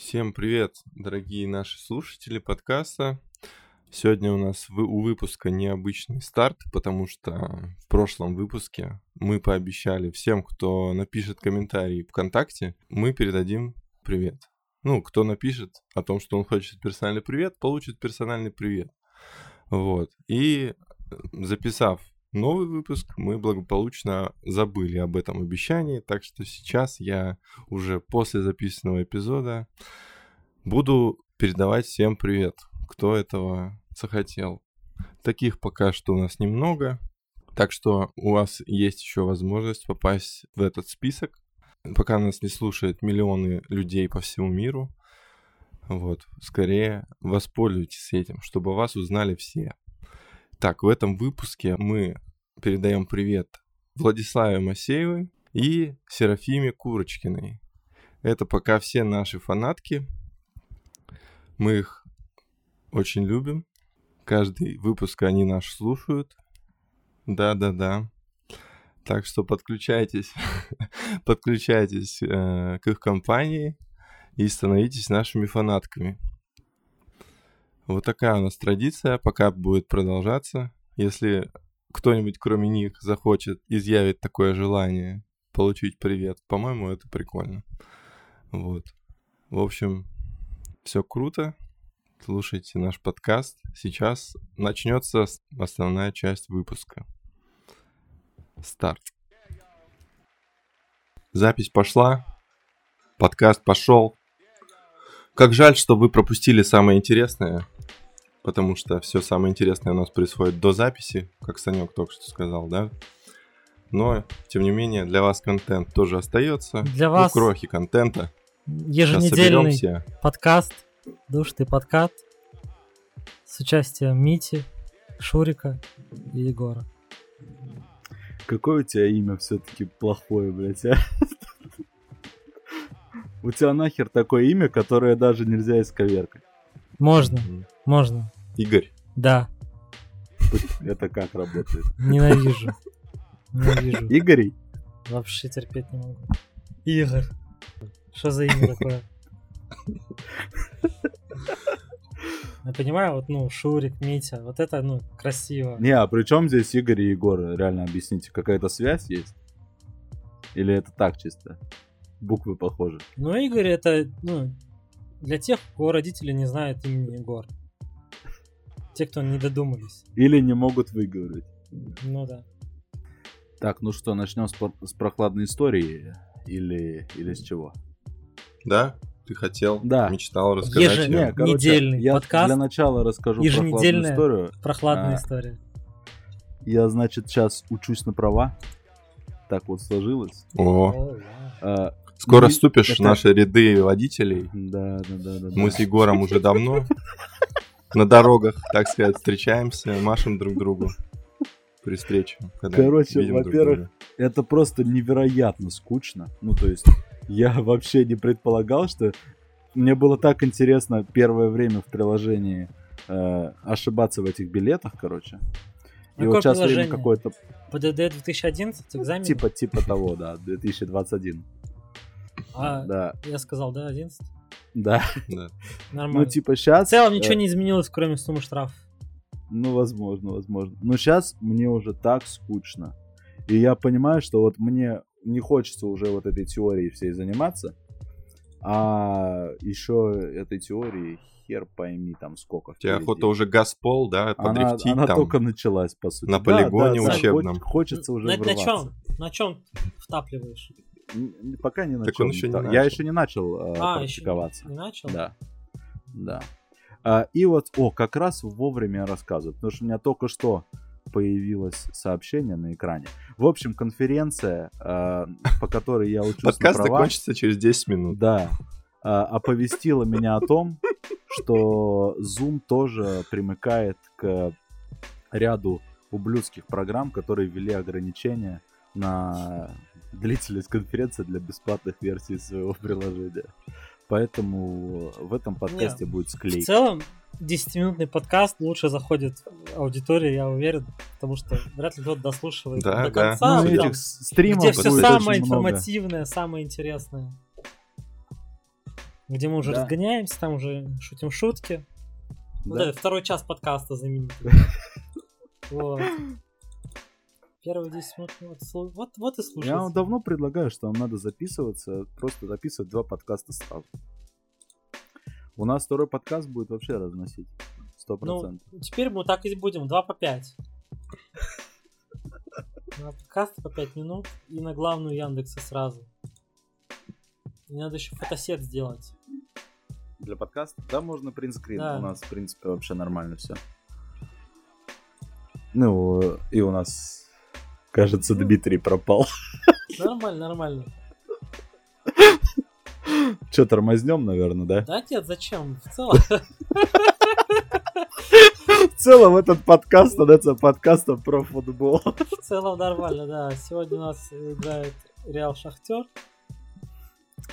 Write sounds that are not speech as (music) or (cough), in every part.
Всем привет, дорогие наши слушатели подкаста. Сегодня у нас у выпуска необычный старт, потому что в прошлом выпуске мы пообещали всем, кто напишет комментарий ВКонтакте, мы передадим привет. Ну, кто напишет о том, что он хочет персональный привет, получит персональный привет. Вот. И записав новый выпуск, мы благополучно забыли об этом обещании, так что сейчас я уже после записанного эпизода буду передавать всем привет, кто этого захотел. Таких пока что у нас немного, так что у вас есть еще возможность попасть в этот список, пока нас не слушают миллионы людей по всему миру. Вот, скорее воспользуйтесь этим, чтобы вас узнали все. Так, в этом выпуске мы передаем привет Владиславе Масеевой и Серафиме Курочкиной. Это пока все наши фанатки. Мы их очень любим. Каждый выпуск они наш слушают. Да-да-да. Так что подключайтесь, (laughs) подключайтесь э, к их компании и становитесь нашими фанатками. Вот такая у нас традиция, пока будет продолжаться. Если кто-нибудь кроме них захочет, изъявить такое желание получить привет, по-моему, это прикольно. Вот. В общем, все круто. Слушайте наш подкаст. Сейчас начнется основная часть выпуска. Старт. Запись пошла. Подкаст пошел. Как жаль, что вы пропустили самое интересное потому что все самое интересное у нас происходит до записи, как Санек только что сказал, да? Но, тем не менее, для вас контент тоже остается. Для ну, вас крохи контента. Еженедельный подкаст «Душ ты подкат» с участием Мити, Шурика и Егора. Какое у тебя имя все-таки плохое, блядь, а? У тебя нахер такое имя, которое даже нельзя исковеркать. Можно, mm-hmm. можно. Игорь. Да. Это как работает? Ненавижу. Ненавижу. Игорь? Вообще терпеть не могу. Игорь. Что за имя такое? Я понимаю, вот, ну, Шурик, Митя, вот это, ну, красиво. Не, а при чем здесь Игорь и Егор? Реально объясните, какая-то связь есть? Или это так чисто? Буквы похожи. Ну, Игорь это, ну, для тех, у кого родители не знают имени Егор. Те, кто не додумались. Или не могут выговорить. Ну да. Так, ну что, начнем с, с прохладной истории или, или с чего? Да, ты хотел, да. мечтал рассказать. Еженедельный я подкаст. для начала расскажу прохладную историю. прохладная а, история. Я, значит, сейчас учусь на права. Так вот сложилось. О. А, Скоро ну, вступишь в наши ряды водителей. Да, да, да, да. Мы с Егором уже давно (laughs) на дорогах, так сказать, встречаемся, машем друг другу при встрече. Короче, во-первых, это просто невероятно скучно. Ну, то есть, я (laughs) вообще не предполагал, что мне было так интересно первое время в приложении э, ошибаться в этих билетах, короче. И вот сейчас время какое-то... ПДД 2011 экзамен? Типа, типа того, да, 2021. А, да. Я сказал, да, 11? Да. да. Нормально. Ну, типа, сейчас... В целом ничего э, не изменилось, кроме суммы штраф. Ну, возможно, возможно. Но сейчас мне уже так скучно. И я понимаю, что вот мне не хочется уже вот этой теорией всей заниматься. А еще этой теории хер пойми там сколько. Тебе охота уже газпол, да, подрифтить она, она там. только началась, по сути. На полигоне да, да, учебном. Хочется уже на, врываться. На чем, на чем втапливаешь? Пока не начал. Так он еще не начал. Я еще не начал э, а, практиковаться. Еще не начал? Да. Да. А, и вот, о, как раз вовремя рассказывают, потому что у меня только что появилось сообщение на экране. В общем, конференция, э, по которой я учусь Подкаст на права, закончится через 10 минут. Да. Э, оповестила меня о том, что Zoom тоже примыкает к ряду ублюдских программ, которые ввели ограничения на длительность конференции для бесплатных версий своего приложения. Поэтому в этом подкасте Нет, будет склейка. В целом, 10-минутный подкаст лучше заходит аудитории, я уверен, потому что вряд ли кто-то дослушивает да, до да. конца. Ну, этих стримов где все самое информативное, много. самое интересное. где мы уже Да. разгоняемся, там уже шутим шутки. Вот Да? этот второй час подкаста знаменитый. (laughs) Вот. Первые 10 минут, ну, вот, вот, вот и Я вам слушайте. давно предлагаю, что вам надо записываться, просто записывать два подкаста сразу. У нас второй подкаст будет вообще разносить. Сто Ну, процентов. теперь мы так и будем, 2 по 5. На подкаст по 5 минут и на главную Яндекса сразу. И надо еще фотосет сделать. Для подкаста? Да, можно принтскрин. Да. У нас, в принципе, вообще нормально все. Ну, и у нас, кажется, Дмитрий пропал. Нормально, нормально. Че, тормознем, наверное, да? Да нет, зачем? В целом, В целом этот подкаст становится подкастом про футбол. в целом нормально, да. Сегодня у нас играет Реал Шахтер.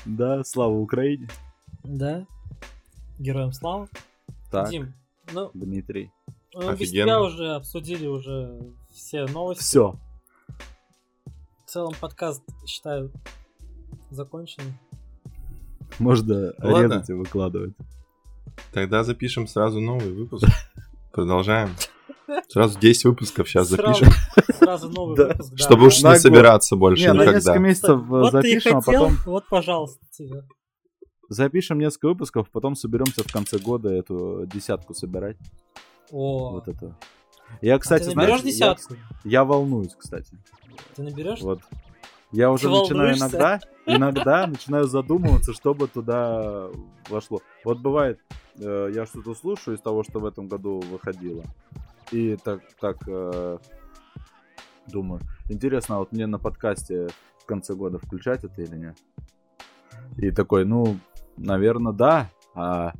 Да, слава Украине. Да. Героям славы. Так, Дим, ну, Дмитрий. мы без Офигенно. тебя уже обсудили уже все новости. Все. В целом подкаст, считаю, закончен. Можно Ладно. резать и выкладывать. Тогда запишем сразу новый выпуск. Продолжаем. Сразу 10 выпусков сейчас Сразу- запишем, Сразу новый Да. выпуск, да. чтобы уж На не год. собираться больше Не, на никогда. несколько месяцев э, Вот ты и запишем, а хотел, потом вот, пожалуйста, тебе. запишем несколько выпусков, потом соберемся в конце года эту десятку собирать. О, Вот это. Я, кстати, а ты знаешь, наберешь я, десятку? я волнуюсь, кстати. Ты наберешь? Вот. Я уже Ты начинаю иногда, (laughs) иногда начинаю задумываться, чтобы туда вошло. Вот бывает, э, я что-то слушаю из того, что в этом году выходило. И так, так э, думаю, интересно, а вот мне на подкасте в конце года включать это или нет? И такой, ну, наверное, да. А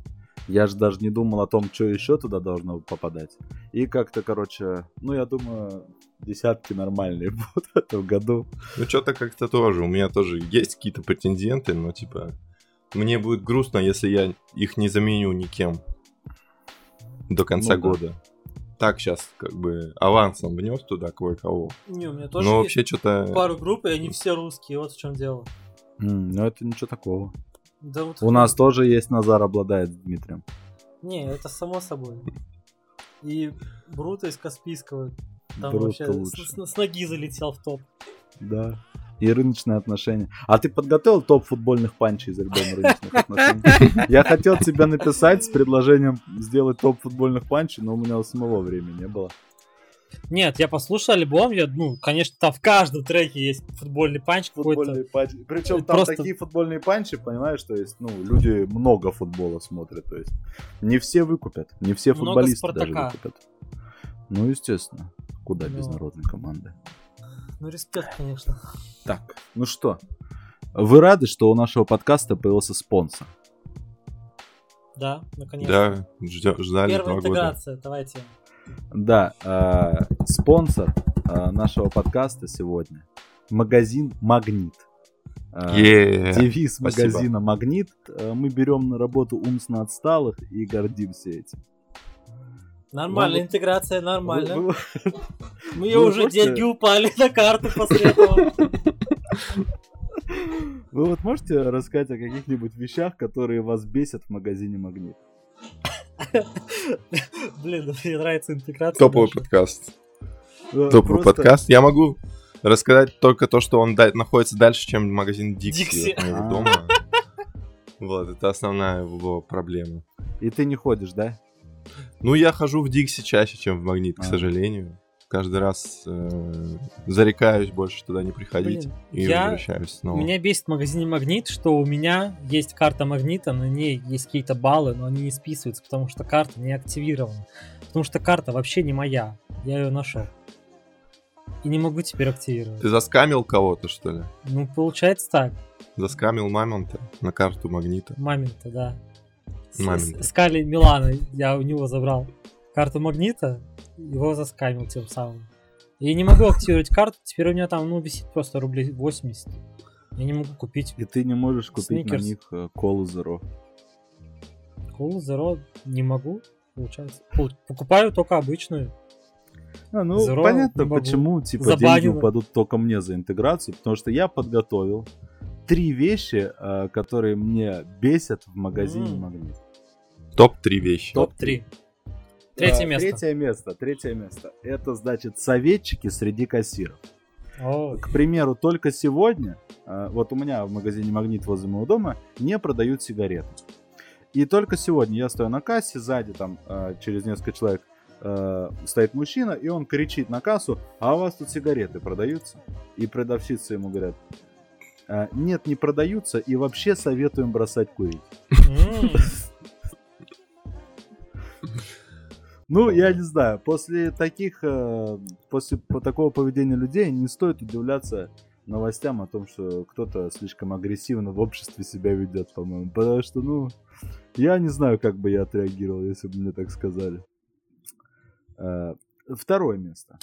я же даже не думал о том, что еще туда должно попадать. И как-то, короче, ну, я думаю, десятки нормальные (laughs) будут в этом году. Ну, что-то как-то тоже. У меня тоже есть какие-то претенденты, но, типа, мне будет грустно, если я их не заменю никем до конца Ну да. года. Так сейчас, как бы, авансом внес туда кое-кого. Не, у меня тоже Но есть вообще что-то... пару групп, и они все русские, вот в чем дело. М, ну, это ничего такого. Да вот У нас тоже есть Назар обладает Дмитрием. Не, это само собой. И Бруто из Каспийского там Бруто вообще с, с- ноги залетел в топ. Да. И рыночные отношения. А ты подготовил топ футбольных панчей из альбома рыночных отношений? Я хотел тебе написать с предложением сделать топ футбольных панчей, но у меня у самого времени не было. Нет, я послушал альбом, я, ну, конечно, там в каждом треке есть футбольный панч какой-то. Футбольные панчи. Причем там Просто- такие футбольные панчи, понимаешь, то есть, ну, люди много футбола смотрят, то есть, не все выкупят, не все Много футболисты даже «Спартака». выкупят. Ну, естественно, куда без Ну. народной команды. Ну, респект, конечно. Так, ну что, вы рады, что у нашего подкаста появился спонсор? Да, наконец-то. Да, ждали Первая два года. интеграция, давайте. Да, а, спонсор а, нашего подкаста сегодня магазин Магнит. А, Е, Девиз спасибо. магазина Магнит. а, Мы берем на работу умственно отсталых и гордимся этим. Нормальная Вам- интеграция, нормально. Вы- вы- Мы ее вы уже можете- деньги упали на карту после этого. (laughs) Вы вот можете рассказать о каких-нибудь вещах, которые вас бесят в магазине Магнит? (laughs) Блин, мне нравится интеграция. Топовый подкаст. Топовый подкаст. Я могу рассказать только то, что он находится дальше, чем магазин Дикси Дикси. от моего А. дома. Вот, это основная его проблема. И ты не ходишь, да? Ну, я хожу в Дикси чаще, чем в Магнит, к А. сожалению. Каждый раз э, зарекаюсь больше туда не приходить Блин, и я- возвращаюсь снова. Меня бесит в магазине Магнит, что у меня есть карта Магнита, на ней есть какие-то баллы, но они не списываются, потому что карта не активирована. Потому что карта вообще не моя. Я ее нашел. И не могу теперь активировать. Ты заскамил кого-то, что ли? Ну, получается так. Заскамил мамонта на карту Магнита. Мамин-то, да. С- Скали Милана я у него забрал карту Магнита, его заскамил тем самым. И не могу активировать карту, теперь у меня там, ну, висит просто рублей 80. Я не могу купить. И ты не можешь купить Сникерс. на них колу Zero. Cool Zero не могу, получается. Пол- Покупаю только обычную. А, ну, Zero понятно, почему, типа, Забанено. деньги упадут только мне за интеграцию, потому что я подготовил три вещи, э, которые мне бесят в магазине М. Магнит. Топ-3 вещи. Топ-3. Третье место. Третье место, третье место. Это, значит, советчики среди кассиров. О, К примеру, только сегодня, э, вот у меня в магазине Магнит возле моего дома не продают сигареты. И только сегодня я стою на кассе, сзади там э, через несколько человек э, стоит мужчина, и он кричит на кассу, а у вас тут сигареты продаются? И продавщицы ему говорят, «Э, нет, не продаются, и вообще советуем бросать курить. Ну, я не знаю, после таких, э, после по- такого поведения людей не стоит удивляться новостям о том, что кто-то слишком агрессивно в обществе себя ведет, по-моему. Потому что, ну, я не знаю, как бы я отреагировал, если бы мне так сказали. Э, Второе место.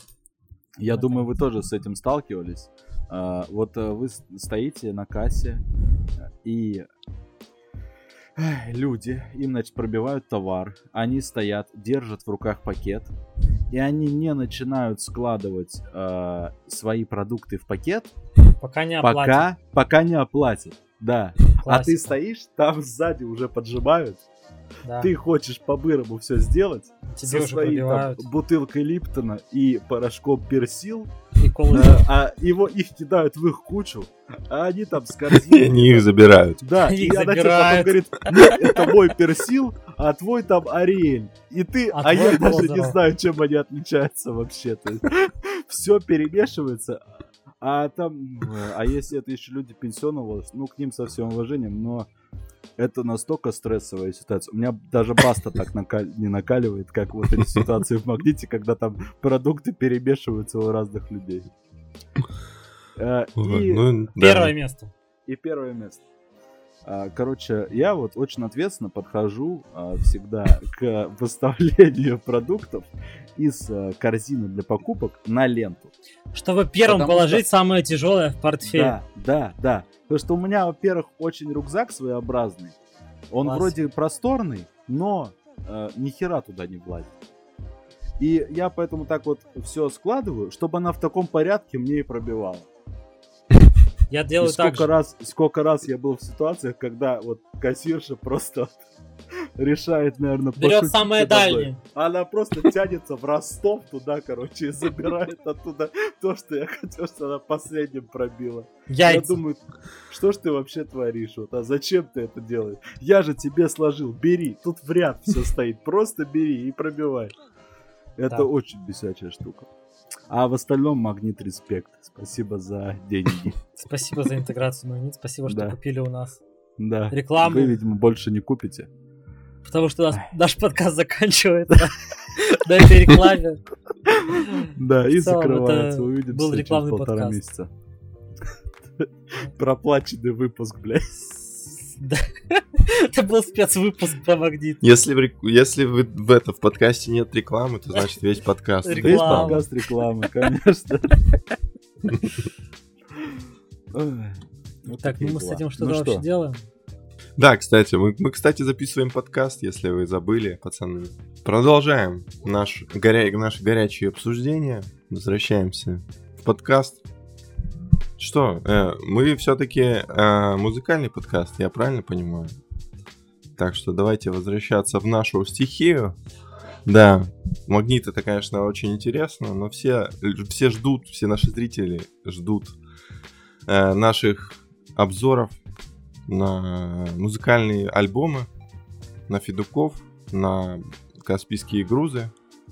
Я думаю, вы тоже с этим сталкивались. Э, Вот вы стоите на кассе, и люди, им, значит, пробивают товар, они стоят, держат в руках пакет, и они не начинают складывать э, свои продукты в пакет, Пока не оплатят. пока, пока не оплатят. Да. А ты Классика. стоишь, там сзади уже поджимают, Да. ты хочешь по-бырому все сделать, Тебе со своей там, бутылкой Липтона и порошком персил, И колы. э, а его их кидают в их кучу, а они там с корзиной. И они их забирают. Да, и она что-то забирают. потом говорит, это мой персил, а твой там Ариэль. И ты, А а, я даже не знаю, чем они отличаются вообще-то. (laughs) Все перемешивается. А там, а если это еще люди пенсионного возраста, ну, к ним со всем уважением, но это настолько стрессовая ситуация. У меня даже баста так накаль- не накаливает, как вот эти ситуации в магните, когда там продукты перемешиваются у разных людей. Э, И ну. Первое место. и первое место. А, Короче, я вот очень ответственно подхожу а, всегда к (laughs) выставлению продуктов из а, корзины для покупок на ленту. Чтобы первым Потому положить самое тяжелое в портфель. Да, да, да. Потому что у меня, во-первых, очень рюкзак своеобразный. Он Класс. вроде просторный, но э, ни хера туда не влазит. И я поэтому так вот все складываю, чтобы она в таком порядке мне и пробивала. Я И делаю так сколько же. раз, сколько раз я был в ситуациях, когда вот кассирша (laughs) просто решает, наверное, Берет самое дальнее. Она просто тянется в Ростов туда, короче, и (laughs) забирает оттуда то, что я хотел, что она последним пробила. Я Яйца. думаю, что ж ты вообще творишь? Вот, а зачем ты это делаешь? Я же тебе сложил, бери. Тут в ряд все стоит. Просто бери и пробивай. Это Да. очень бесячая штука. А в остальном магнит респект. Спасибо за деньги. (laughs) Спасибо за интеграцию, Магнит. Спасибо, что купили у нас Да. рекламу. Вы, видимо, больше не купите. Потому что у нас- наш подкаст заканчивается (laughs) на этой рекламе. Да, и закрывается. Увидимся через полтора месяца. (laughs) Проплаченный выпуск, блядь. (laughs) Да. Это был спецвыпуск про Магнит. Если, в, если вы в, это, в подкасте нет рекламы, то значит весь подкаст. Реклама. Весь Реклама. подкаст рекламы, (laughs) конечно. Вот Так, ну мы с этим что-то Ну вообще делаем. Да, кстати, мы, мы, кстати, записываем подкаст, если вы забыли, пацаны. Продолжаем наш горя... наше горячее обсуждение. Возвращаемся в подкаст. Что, э, мы все-таки музыкальный подкаст, я правильно понимаю? Так что давайте возвращаться в нашу стихию. Да, магнит это, конечно, очень интересно, но все, все ждут, все наши зрители ждут э, наших обзоров на музыкальные альбомы, на Федуков, на Каспийские грузы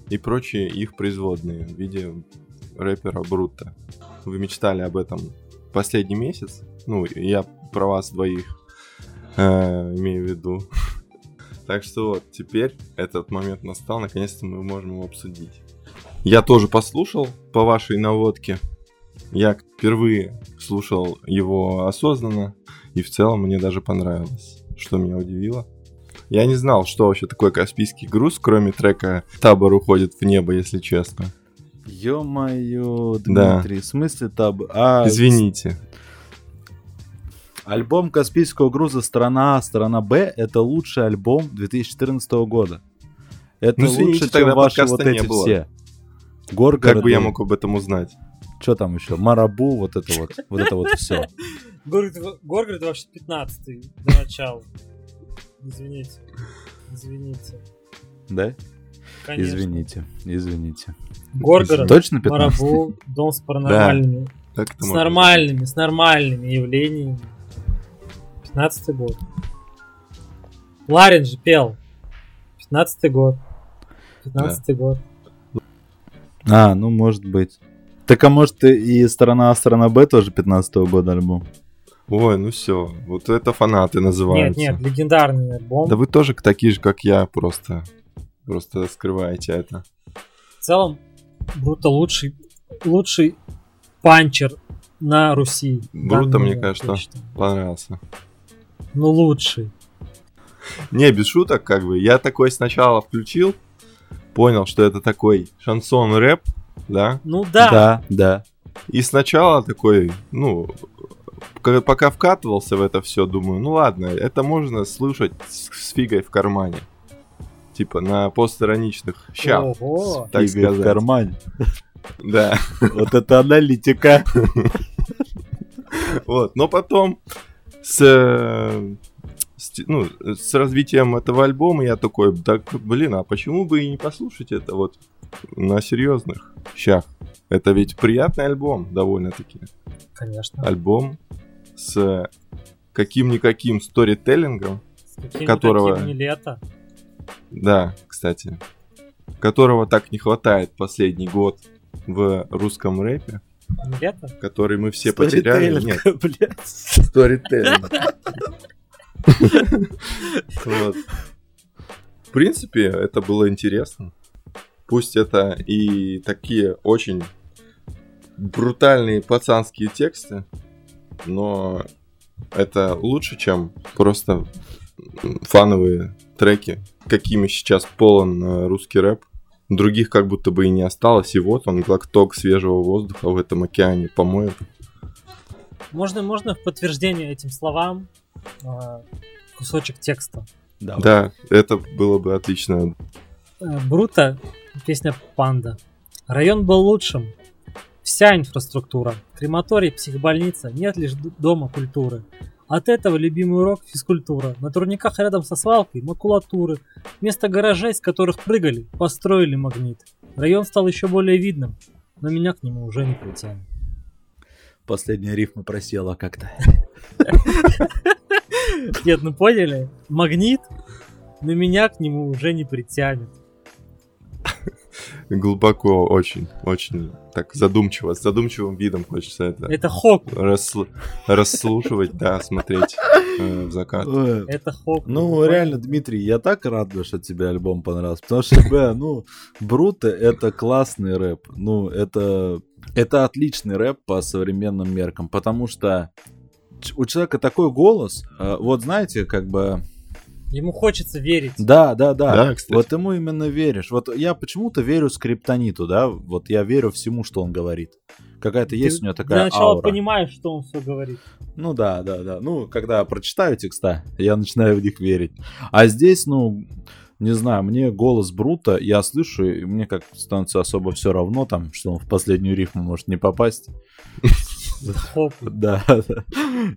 и прочие их производные в виде рэпера Брута. Вы мечтали об этом последний месяц. Ну, я про вас двоих э, имею в виду. (laughs) Так что вот, теперь этот момент настал, наконец-то мы можем его обсудить. Я тоже послушал по вашей наводке. Я впервые слушал его осознанно, и в целом мне даже понравилось, что меня удивило. Я не знал, что вообще такое Каспийский груз, кроме трека «Табор уходит в небо», если честно. Ё-моё, Да. Дмитрий, в смысле таб... А, Извините. Альбом Каспийского груза «Сторона А», «Сторона Б» — это лучший альбом 2014 года. Это Ну, извините, лучше, тогда чем ваши вот не эти было. все. Горгороды. Как бы я мог об этом узнать? Что там еще? Марабу, вот это вот, вот это вот все. (laughs) Горгород, вообще 15 до начала. Извините. Извините. Да? Конечно. Извините, извините. Горгород, Точно 15 Марабу, дом с паранормальными. Это С нормальными, с нормальными явлениями. 15 год. Ларин же пел. 15 год. 15 год. А, ну может быть. Так а может и сторона А, сторона Б тоже 15 года альбом? Ой, ну все, вот это фанаты Нет, называются. нет, легендарный альбом. Да вы тоже такие же, как я, просто, просто скрываете это. В целом, Бруто лучший, лучший панчер на Руси. Бруто, мне кажется, считаю. Понравился. Ну, лучший. Не, без шуток, как бы. Я такой сначала включил, понял, что это такой шансон-рэп, да? Ну да. да. да. И сначала такой, ну, пока вкатывался в это все, думаю, ну ладно, это можно слушать с, с фигой в кармане. Типа на постироничных щах, Ого. так в сказать. кармане. Да. Вот это аналитика. Вот. Но потом с, ну, с развитием этого альбома я такой, так, блин, а почему бы и не послушать это вот на серьезных щах? Это ведь приятный альбом, довольно-таки. Конечно. Альбом с каким-никаким сторителлингом, С каким которого- не лето. Да, кстати, которого так не хватает последний год в русском рэпе, лето? который мы все потеряли. Нет. Сторителлинг. Вот. В принципе, это было интересно. Пусть это и такие очень брутальные пацанские тексты, но это лучше, чем просто фановые треки, какими сейчас полон э, русский рэп. Других как будто бы и не осталось, и вот он, глоток свежего воздуха в этом океане помоет. Можно, можно в подтверждение этим словам а, кусочек текста. Давай. Да, это было бы отлично. Э, Бруто, песня «Панда». Район был лучшим. Вся инфраструктура. Крематорий, психбольница. Нет лишь дома культуры. От этого любимый урок – физкультура. На турниках рядом со свалкой – макулатуры. Вместо гаражей, с которых прыгали, построили магнит. Район стал еще более видным, но меня к нему уже не притянет. Последняя рифма просела как-то. (laughs) Нет, ну поняли? Магнит, но меня к нему уже не притянет. Глубоко, очень, очень так задумчиво, с задумчивым видом хочется это Это Хок. расслу- расслушивать, да, смотреть э, в закат. Это Хок. Ну, реально, Дмитрий, я так рад, что тебе альбом понравился. Потому что, бля, ну, Бруто — это классный рэп. Ну, это, это отличный рэп по современным меркам. Потому что у человека такой голос. э, Вот знаете, как бы... Ему хочется верить. Да, да, да. Да, кстати. Вот ему именно веришь. Вот я почему-то верю скриптониту, да? Вот я верю всему, что он говорит. Какая-то есть у него такая Для начала аура. понимаешь, что он все говорит. Ну да, да, да. Ну, когда прочитаю текста, я начинаю в них верить. А здесь, ну, не знаю, мне голос Брута, я слышу, и мне как становится особо все равно, там, что он в последнюю рифму может не попасть. Хок. (laughs) Да, да.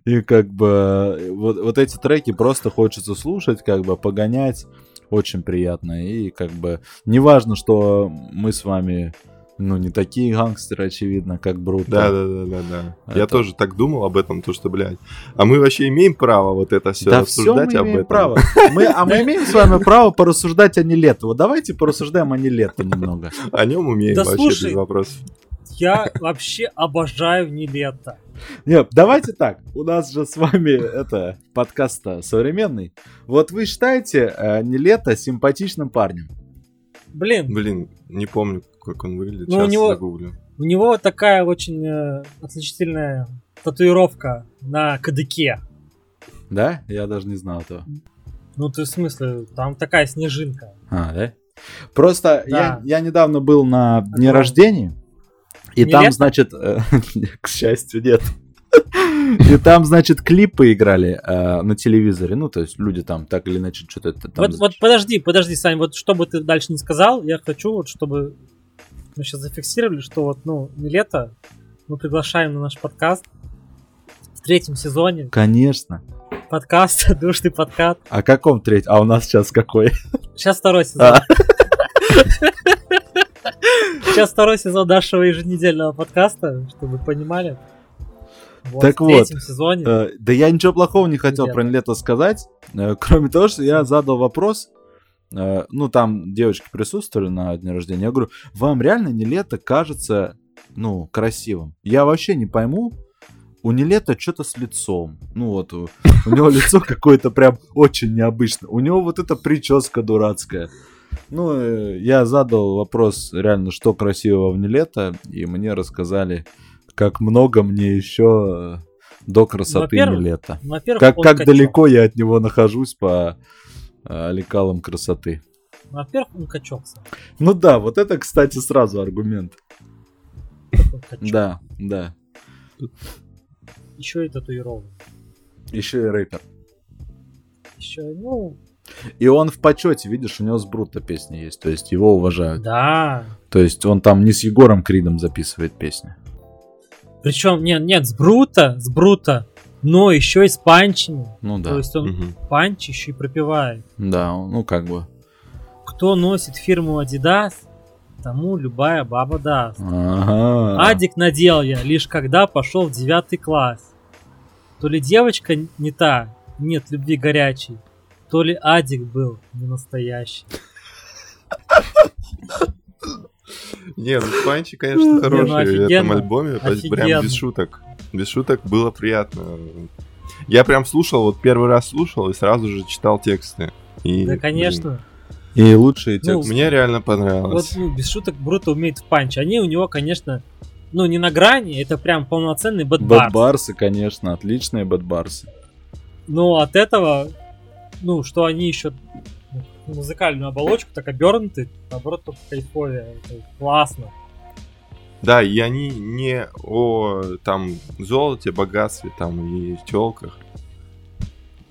И как бы вот, вот эти треки просто хочется слушать, как бы погонять. Очень приятно. И как бы неважно, что мы с вами, ну, не такие гангстеры, очевидно, как Брута. Да, да, да, да, да. Я Это- тоже так думал об этом, то что, блядь. А мы вообще имеем право вот это все Да все мы рассуждать об имеем этом. право. Мы, а мы имеем с вами право порассуждать о Нелето. Вот давайте порассуждаем о Нелето немного. О нем умеем Да вообще слушай. без вопросов. Я вообще обожаю Нилетто. Нет, давайте так. У нас же с вами это подкаст современный. Вот вы считаете э, Нелето симпатичным парнем? Блин, Блин, не помню, как он выглядит. Ну, у Сейчас него- загуглю. у него такая очень э, отличительная татуировка на кадыке. Да? Я даже не знал этого. Ну, ты в смысле, там такая снежинка. А, да? Просто Да. я, я недавно был на дне рождения, и Не там, лето? значит, э, (laughs) к счастью, нет. И там, значит, клипы играли э, на телевизоре. Ну, то есть люди там так или иначе что-то там... Вот, вот подожди, подожди, Сань, вот что бы ты дальше не сказал, я хочу, вот чтобы мы сейчас зафиксировали, что вот, ну, Нилетто мы приглашаем на наш подкаст в третьем сезоне Конечно. подкаста (laughs) «Душный подкат». А каком треть? А у нас сейчас какой? Сейчас второй сезон. А. (laughs) Сейчас второй сезон нашего еженедельного подкаста, чтобы вы понимали. Вот, Так в вот, третьем сезоне. Э, Да я ничего плохого не хотел про лето сказать, э, кроме того, что я задал вопрос, э, ну там девочки присутствовали на дне рождения, я говорю, вам реально не лето кажется, ну, красивым? Я вообще не пойму, у Нелета что-то с лицом. Ну вот, у, у него (laughs) лицо какое-то прям очень необычное. У него вот эта прическа дурацкая. Ну, э, я задал вопрос реально, что красивого в Нелета, и мне рассказали, как много мне еще э, до красоты. Ну, Во-первых, Как, как далеко я от него нахожусь по э, лекалам красоты. Во-первых, он качок сам. Ну да, вот это, кстати, сразу аргумент. Да, да. Еще и татуирован. Еще и рэпер. Еще, ну, И он в почете, видишь, у него с Бруто песни есть, то есть его уважают. да. То есть он там не с Егором Кридом записывает песни. Причем, нет, нет, с Брута, с Брута, но еще и с панчами. Ну То да, есть он Мгм. панч еще и пропивает. да, ну как бы. Кто носит фирму Adidas, тому любая баба даст. Ага. Адик надел я лишь когда пошел в девятый класс. То ли девочка не та, нет любви горячей, то ли Адик был не настоящий. Не, ну панчи, конечно, ну хороший в этом альбоме. Прям без шуток. Без шуток было приятно. Я прям слушал, вот первый раз слушал и сразу же читал тексты. И, Да, конечно. И лучшие Ну, тексты. блин, мне реально Вот, понравилось. ну, без шуток, Бруто умеет в панч. Они у него, конечно, ну, не на грани, это прям полноценный battle-бар. Bad bars, конечно, отличные bad bars. Но от этого, ну, что они еще музыкальную оболочку так обернуты, наоборот, только кайфовее. Это классно. Да, и они не о там золоте, богатстве там и телках.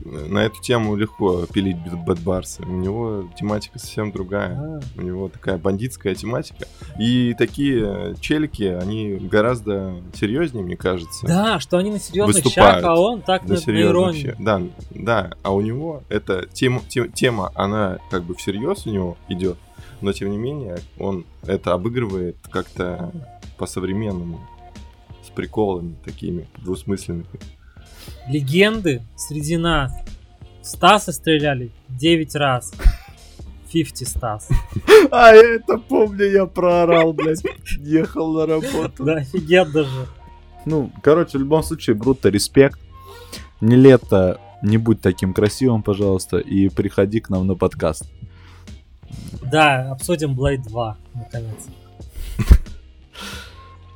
На эту тему легко пилить Бэтбарса. У него тематика совсем другая. А, У него такая бандитская тематика. И такие челики, они гораздо серьезнее, мне кажется. Да, что они на серьезных Выступают. щах, а он так на, на иронии. Да, да. А у него эта тема, те- тема, она как бы всерьез у него идет, но тем не менее он это обыгрывает как-то по-современному, с приколами такими двусмысленными. Легенды среди нас. Стаса стреляли 9 раз. 50 Стас. А это помню, я проорал, блядь. Ехал на работу. Да, офигенно же. Ну, короче, в любом случае, Бруто, респект. Не лето, не будь таким красивым, пожалуйста, и приходи к нам на подкаст. Да, обсудим Blade 2, наконец. (laughs)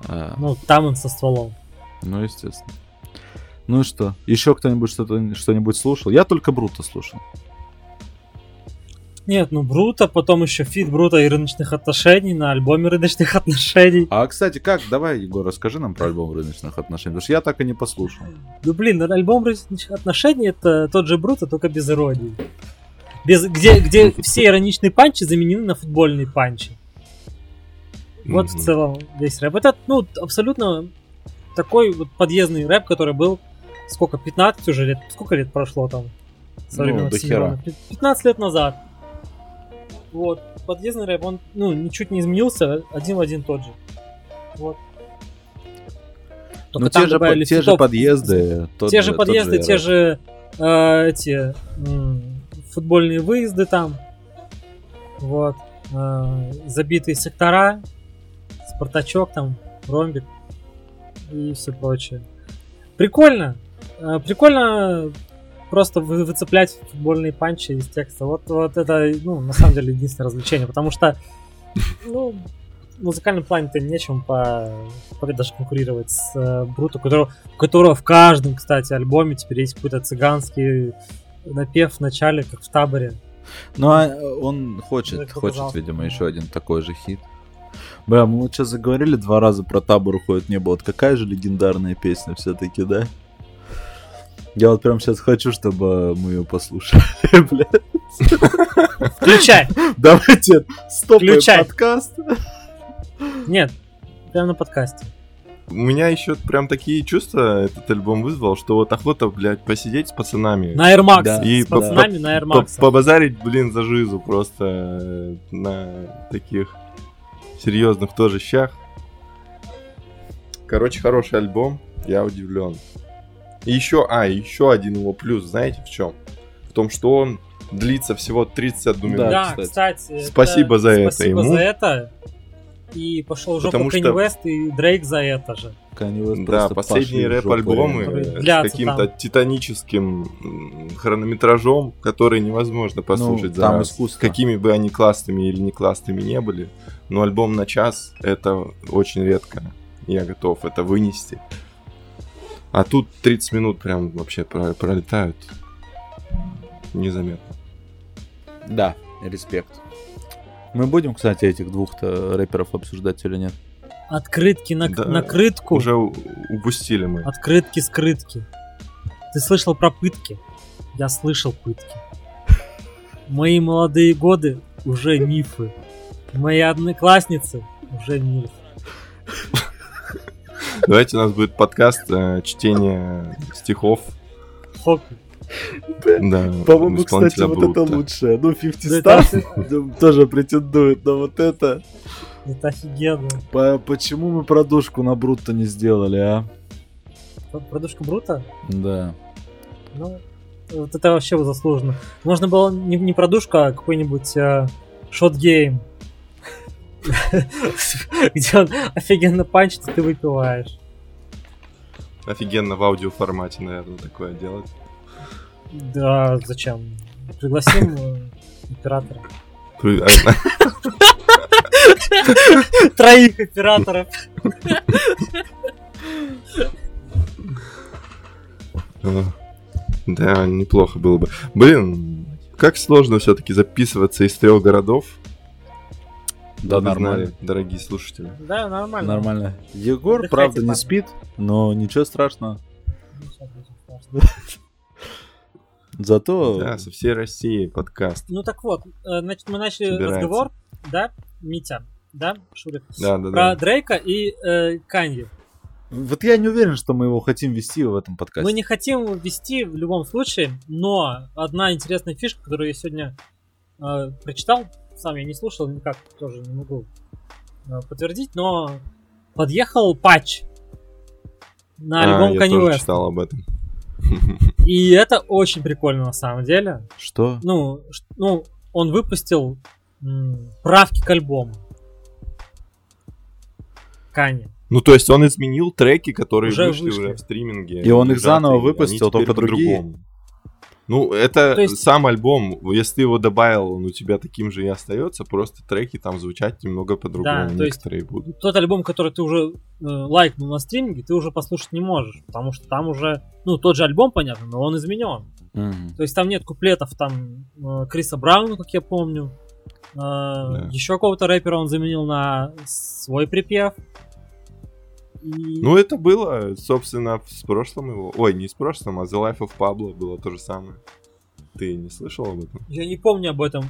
А, Ну, там он со стволом. ну, естественно. Ну и что? Еще кто-нибудь что-то, что-нибудь слушал? Я только Бруто слушал. Нет, ну Бруто, потом еще фит Бруто и рыночных отношений на альбоме рыночных отношений. А, кстати, как? Давай, Егор, расскажи нам про альбом рыночных отношений, потому что я так и не послушал. Ну блин, альбом рыночных отношений это тот же Бруто, только без иронии. Без, где, где (laughs) все ироничные панчи заменены на футбольные панчи. Вот в Мгм. целом весь рэп. Это, ну, абсолютно такой вот подъездный рэп, который был сколько, 15 уже лет, сколько лет прошло там? Со Ну, до хера. Пи- 15 лет назад. Вот, подъездный рэп, он, ну, ничуть не изменился, один в один тот же. Вот. Только Ну, те же, по- те же подъезды. тот те же тот подъезды, те рэп. же э, эти м, футбольные выезды там. Вот. э, забитые сектора. Спартачок там, ромбик и все прочее. Прикольно. Э, прикольно просто вы- выцеплять футбольные панчи из текста. Вот, вот это, ну, на самом деле, единственное развлечение, потому что, ну, в музыкальном плане-то нечем по, по- даже конкурировать с э, Бруто, у которого, у которого в каждом, кстати, альбоме теперь есть какой-то цыганский напев в начале, как в таборе. Ну, а он хочет, Это хочет, пожалуйста. видимо, еще один такой же хит. Бля, мы вот сейчас заговорили два раза про табор уходит небо. Вот какая же легендарная песня все-таки, да? Я вот прям сейчас хочу, чтобы мы ее послушали, (laughs) бля. Включай! Давайте стопаем Включай. подкаст. Нет, прямо на подкасте. у меня еще прям такие чувства этот альбом вызвал, что вот охота, блядь, посидеть с пацанами. На Air Max. Да. И С пацанами на Air По- Max. Побазарить, блин, за жизу просто э, на таких серьезных тоже щах. Короче, хороший альбом, я удивлен. И еще, а, еще один его плюс, знаете в чем? В том, что он длится всего 31 минуту. Да, кстати. кстати. это- Спасибо за это Спасибо ему. за это. И пошел в жопу Потому Кенни что- Уэст и Дрейк за это же. Kanye West Да, последние рэп-альбомы с каким-то там. титаническим хронометражом, который невозможно послушать за Ну, там раз. искусство. Какими бы они классными или не классными не были, но альбом на час — это очень редко. Я готов это вынести. А тут 30 минут прям вообще про- пролетают незаметно. Да, респект. Мы будем, кстати, этих двух-то рэперов обсуждать или нет? Открытки на, Да, на крытку. Уже упустили мы. Открытки-скрытки. Ты слышал про пытки? Я слышал пытки. Мои молодые годы уже мифы. Мои одноклассницы уже миф. Давайте у нас будет подкаст э, чтения стихов. Да, исполнителя Брута. лучшее. Ну, 50 Да, Star (laughs) тоже претендует на вот это. Это офигенно. Почему мы продушку на Брутто не сделали, а? Продушка Брута? Да. Ну, вот это вообще заслуженно. Можно было не, не продушку, а какой-нибудь э, shot game. (laughs) Где он офигенно панчит, и ты выпиваешь. Офигенно в аудиоформате, наверное, такое делать. Да, зачем? Пригласим э, оператора. При- (laughs) Троих операторов. а, Да, неплохо было бы. Блин, как сложно все-таки записываться из трех городов. Да, нормально. знали, дорогие слушатели. Да, нормально. Нормально. Егор, Отдыхайте, правда, не парни. спит, но ничего страшного. Зато... Да, со всей России подкаст. Ну так вот, э, значит, мы начали Собирается. разговор, да, Митя, да, Шурик, Да, да, про да. Дрейка и э, Канье. Вот я не уверен, что мы его хотим вести в этом подкасте. Мы не хотим его ввести в любом случае, но одна интересная фишка, которую я сегодня э, прочитал, сам я не слушал, никак тоже не могу э, подтвердить, но подъехал патч на А, альбом я Kanye тоже West. читал об этом. И это очень прикольно на самом деле. Что? Ну, ну он выпустил м, правки к альбому. Кани. Ну, то есть он изменил треки, которые Уже вышли, вышли. уже в стриминге. И он их заново выпустил, только другие? по-другому. Ну, это То есть- сам альбом. Если ты его добавил, он у тебя таким же и остается, просто треки там звучать немного по-другому. Да, то есть- Некоторые будут. Тот альбом, который ты уже э, лайкнул на стриминге, ты уже послушать не можешь, потому что там уже, ну, тот же альбом, понятно, но он изменен. Мгм. То есть там нет куплетов, там э, Криса Брауна, как я помню. Э, Еще какого-то рэпера он заменил на свой припев. И- Ну, это было, собственно, с прошлым его. Ой, не с прошлым, а The Life of Pablo было то же самое. Ты не слышал об этом? Я не помню об этом.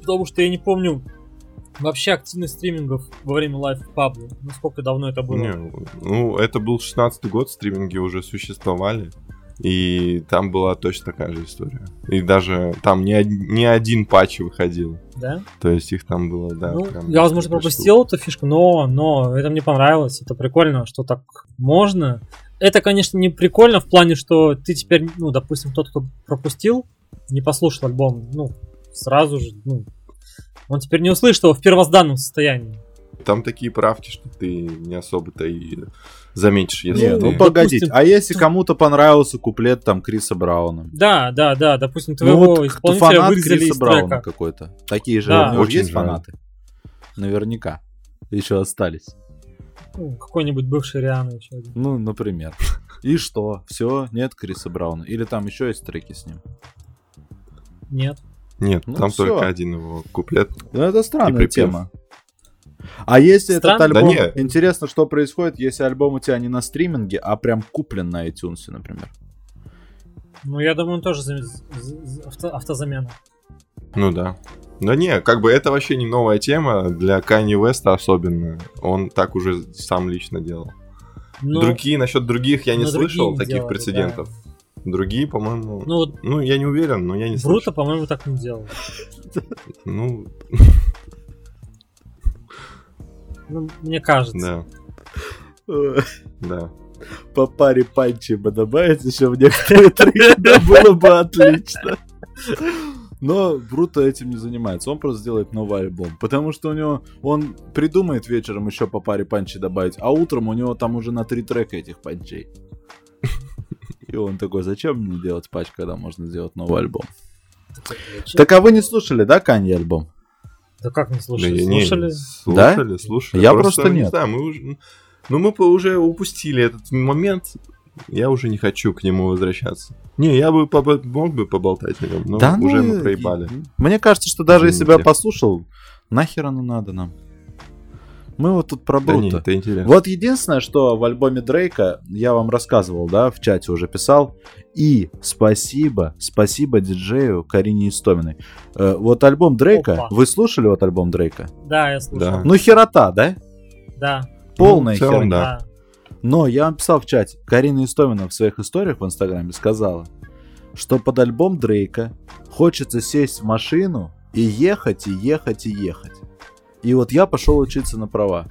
Потому что я не помню вообще активность стримингов во время лайф Пабло. Насколько давно это было. Не, ну, это был 16-й год, стриминги уже существовали. И там была точно такая же история. И даже там не, не один патч выходил. Да? То есть их там было, да. ну, прям я, возможно, пропустил эту фишку, но, но это мне понравилось. Это прикольно, что так можно. Это, конечно, не прикольно в плане, что ты теперь, ну, допустим, тот, кто пропустил, не послушал альбом, ну, сразу же, ну, он теперь не услышит его в первозданном состоянии. Там такие правки, что ты не особо-то и заметишь, если Не, ты... ну допустим, погодите. А если кому-то понравился куплет там Криса Брауна? Да, да, да, допустим, Ну твоего вот кто исполнителя фанат вырезали Криса из Брауна трека. какой-то. Такие же Да. у него же Очень есть жаль. фанаты? Наверняка. Еще остались. Ну, какой-нибудь бывший Риана еще один. Ну, например. И что? Все, нет Криса Брауна. Или там еще есть треки с ним. Нет. Нет, Ну, там всё. только один его куплет. Ну, это странная тема. А если Странно? этот Да альбом... не. Интересно, что происходит, если альбом у тебя не на стриминге, а прям куплен на iTunes, например. Ну, я думаю, он тоже за- за- за- авто- автозамена. Ну да. Да не, как бы это вообще не новая тема, для Kanye West особенно. Он так уже сам лично делал. Ну, Другие, насчет других я не слышал не таких делали, прецедентов. Другие, по-моему... ну Ну, я не уверен, но я не Бруто, слышал. по-моему, так не делал. Ну, (laughs) Ну, мне кажется. да, Ой, да. По паре панчей бы добавить еще в некоторые треки, было бы отлично. Но Бруто этим не занимается, он просто сделает новый альбом. Потому что у него, он придумает вечером еще по паре панчей добавить, а утром у него там уже на три трека этих панчей. И он такой, зачем мне делать патч, когда можно сделать новый альбом? Так а вы не слушали, да, Канье альбом? Да как не Да слушали? не- Слушали? Слушали, слушали. Я просто не нет. знаю, мы уже... Ну, мы уже упустили этот момент. Я уже не хочу к нему возвращаться. Не, я бы побо- мог бы поболтать о нем, но Да уже ну, мы проебали. Мне кажется, что даже если бы я Извините. послушал, нахер оно надо нам? Мы вот тут про Да не, Бруто. это интересно. Вот единственное, что в альбоме Дрейка, я вам рассказывал, да, в чате уже писал, и спасибо, спасибо диджею Карине Истоминой. Э, вот альбом Дрейка, Опа. вы слушали вот альбом Дрейка? Да, я слушал. Да. Ну херота, да? Да. Полная в целом, херня. да. Да. Но я вам писал в чате, Карина Истомина в своих историях в Инстаграме сказала, что под альбом Дрейка хочется сесть в машину и ехать, и ехать, и ехать. И вот я пошел учиться на права.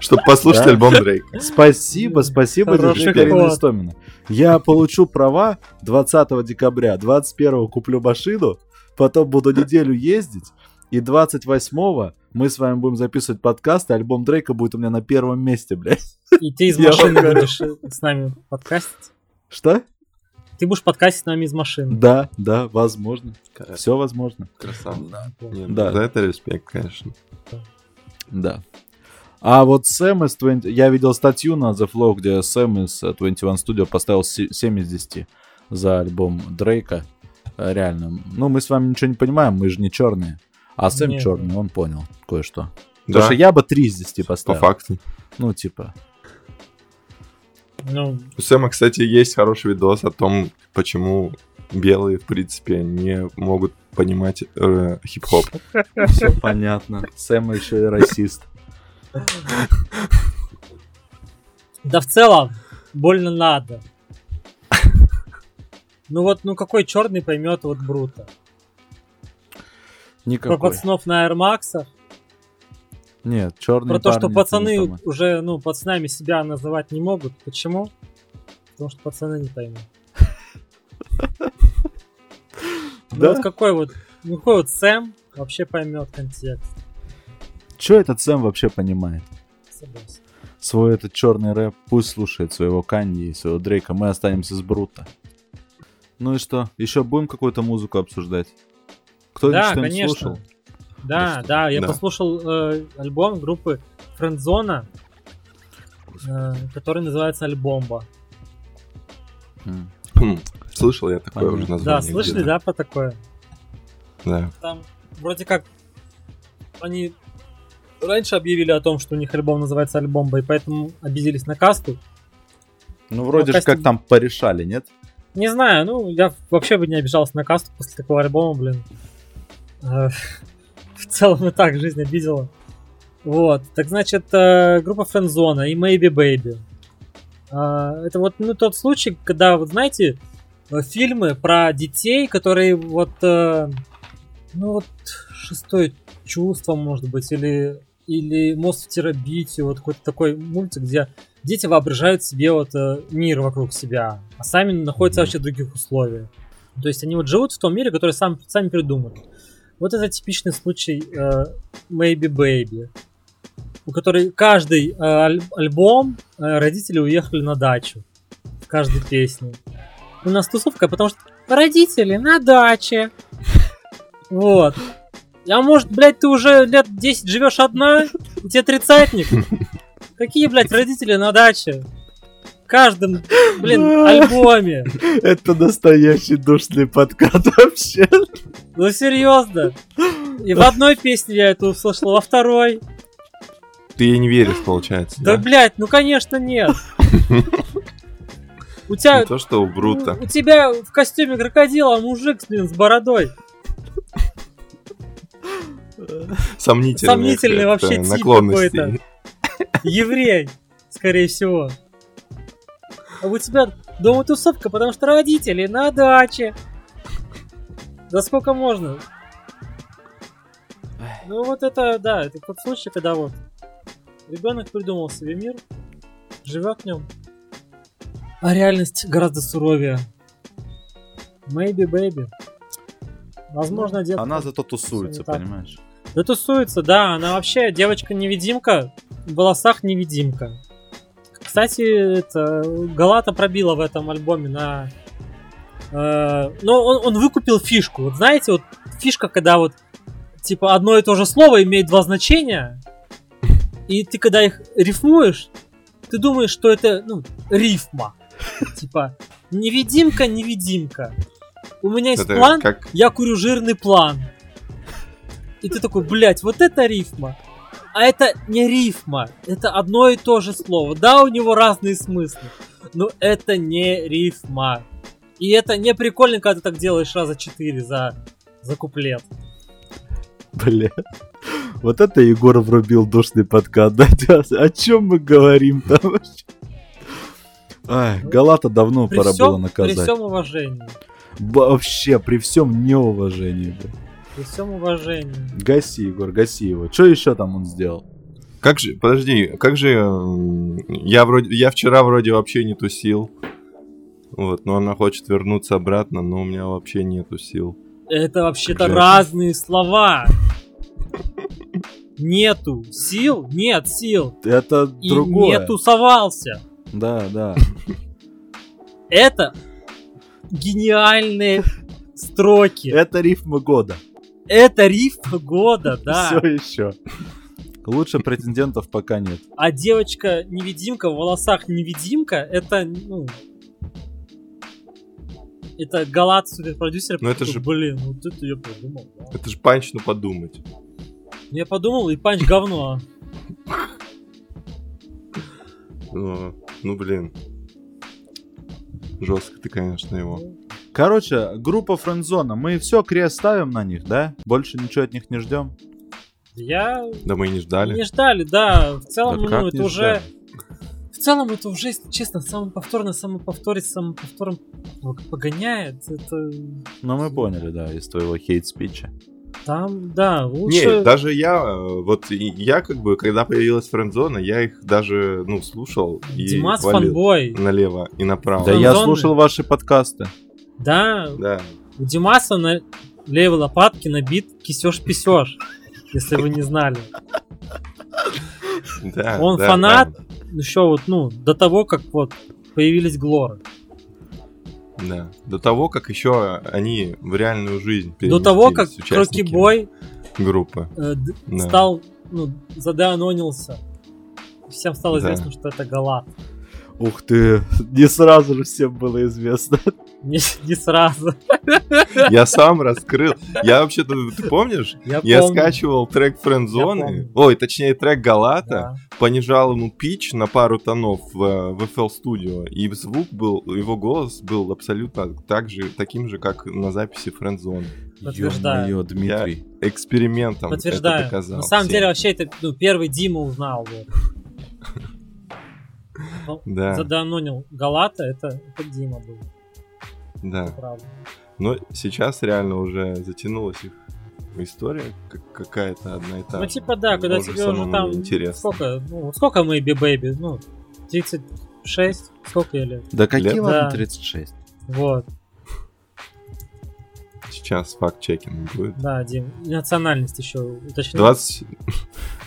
Чтобы послушать альбом Дрейк. Спасибо, спасибо, ход. Истомина. Я получу права 20 декабря, 21 куплю машину, потом буду неделю ездить, и 28 мы с вами будем записывать подкаст, и альбом Дрейка будет у меня на первом месте, блядь. И ты из машины будешь с нами подкастить? Что? Ты будешь подкастить с нами из машины. Да, да, возможно. Все возможно. Красава. Нет, Да. За это респект, конечно. Да. А вот Сэм из 20... Я видел статью на The Flow, где Сэм из э, 21 Studio поставил се- 7 из 10 за альбом Дрейка. Э, Реально. Ну, мы с вами ничего не понимаем, мы же не черные. А Сэм Нет. черный, он понял кое-что. Да, Потому что я бы 3 из 10 по поставил. факту. Ну, типа. Ну, У Сэма, кстати, есть хороший видос о том, почему белые, в принципе, не могут понимать э, хип-хоп. Все понятно. Сэм еще и расист. да в целом, больно надо. Ну вот, ну какой черный поймет вот Бруто? Про Никакой. пацанов на Air Max, Нет, черный про то, что пацаны уже, ну, пацанами себя называть не могут. Почему? Потому что пацаны не поймут. (laughs) Ну Да? вот какой вот, ну какой вот Сэм вообще поймет контекст. Что этот Сэм вообще понимает? Согласен. свой этот черный рэп, пусть слушает своего Канье и своего Дрейка, мы останемся с Бруто. Ну и что, еще будем какую-то музыку обсуждать? Кто-нибудь Да, что-нибудь конечно. слушал? Да, что? да, я Да. послушал э, альбом группы Френдзона, э, который называется Альбомба. М. Хм, Слышал я такое Понятно. уже название. Да, слышали, где-то. да, про такое? Да. Там вроде как они раньше объявили о том, что у них альбом называется Альбомба, и поэтому обиделись на касту. Ну вроде же как кастинг- там порешали, нет? Не знаю, ну, я вообще бы не обижался на касту после такого альбома, блин. В целом и так жизнь обидела. Вот, так значит, э, группа Френдзона и Maybe Baby. А, Это вот ну, тот случай, когда, вот знаете, э, фильмы про детей, которые вот, э, ну вот, шестое чувство, может быть, или, или мост в терабитию, вот какой-то такой мультик, где дети воображают себе вот мир вокруг себя, а сами находятся вообще в других условиях. То есть они вот живут в том мире, который сам, сами придумали. Вот это типичный случай э, Maybe Baby, у которой каждый э, аль- альбом э, родители уехали на дачу в каждой песне. У нас тусовка, потому что родители на даче. Вот. А может, блядь, ты уже лет 10 живешь одна, и тебе тридцатник? Какие, блядь, родители на даче? В каждом, блин, альбоме. Это настоящий душный подкат вообще. Ну серьезно. И в одной песне я это услышал, во второй. Ты ей не веришь, получается. Да, Да, блядь, ну конечно нет. У тебя, Не то, что у Брута. у тебя в костюме крокодила мужик, блин, с бородой. Сомнительный, Сомнительный вообще тип наклонности. какой-то. Еврей. скорее всего. А у тебя дома тусовка, потому что родители на даче. Да сколько можно? Ну вот это, да, это тот случай, когда вот ребенок придумал себе мир, живет в нем, а реальность гораздо суровее. Maybe, baby. Возможно, детка... Она зато тусуется, понимаешь? Да тусуется, да. Она вообще девочка-невидимка, в волосах невидимка. Кстати, это, Галата пробила в этом альбоме на... э, ну, он, он выкупил фишку. Вот знаете, вот фишка, когда вот типа одно и то же слово имеет два значения, и ты когда их рифмуешь, ты думаешь, что это, ну, рифма. Типа, невидимка, невидимка. У меня есть Это план, как я курю жирный план. И ты такой, блядь, вот это рифма. А это не рифма, это одно и то же слово. Да, у него разные смыслы, но это не рифма. И это не прикольно, когда ты так делаешь раза четыре за, за куплет. Бля. Вот это Егор врубил душный подкат. Да, о чем мы говорим там вообще? Ай, Галата давно При пора всем, было при наказать. всем уважении. Вообще, при всем неуважении. бля. При всем уважении. Гаси, Егор, гаси его. Что еще там он сделал? Как же, подожди, как же м, я вроде, я вчера вроде вообще не тусил. Вот, но она хочет вернуться обратно, но у меня вообще нету сил. Это вообще-то разные слова. Нету сил, нет сил. Это И другое. не тусовался. Да, да. Это гениальные строки. Это рифмы года. Это рифма года, да. Все еще. Лучше претендентов пока нет. А девочка-невидимка в волосах невидимка, это, ну... Это Галат, продюсер. Ну, это же- Блин, вот это я придумал. да». Это же панч, ну подумать. Я подумал, и панч говно. Ну, ну, блин. Жестко ты, конечно, его. Короче, группа Френдзона. Мы все крест ставим на них, да? Больше ничего от них не ждем. Я Да мы и не ждали. не ждали, да. В целом, Да ну, это не уже... ждали? В целом, это уже, честно, самоповторно, самоповторить, самоповтором погоняет. Это... Ну, мы поняли, да, из твоего хейт-спича. Там, да, Не, лучше... даже я, э, вот я как бы, когда появилась френдзона, я их даже, ну, слушал и Димас фанбой. налево и направо. Да я Френдзоны. слушал ваши подкасты. Да, Да. у Димаса на левой лопатке набит кисешь-писешь, если вы не знали. да Он да, фанат. правда. Еще вот, ну, до того, как вот появились глоры. Да. До того, как еще они в реальную жизнь До того, как участники Бой группы. э, Да. стал, ну, заданонился. Всем стало Да. известно, что это Галат. Ух ты, не сразу же всем было известно. Не, не сразу. Я сам раскрыл. Я вообще-то, ты помнишь? Я, Я помню. скачивал трек Я Френдзоны, ой, точнее трек Галата, Да. понижал ему пич на пару тонов в, в FL Studio, и звук был, его голос был абсолютно так же, таким же, как на записи Френдзоны. Подтверждаю. Ё-моё, Дмитрий. Экспериментом Подтверждаю. это доказал. На самом всем. деле, вообще, это ну, первый Дима узнал. Вот. Ну, Да, Заданонил Галата, это, это Дима был. да. Правда. Но сейчас реально уже затянулась их история как- какая-то одна и та Ну, же. типа, да, когда Уже тебе уже там... интересно. Сколько? Ну, сколько Maybe Baby? Ну, 36? Сколько лет? Да какие Лет? ладно Да. 36? Вот. Сейчас факт-чекинг будет. Да, Дим. И Национальность еще уточнил. 20...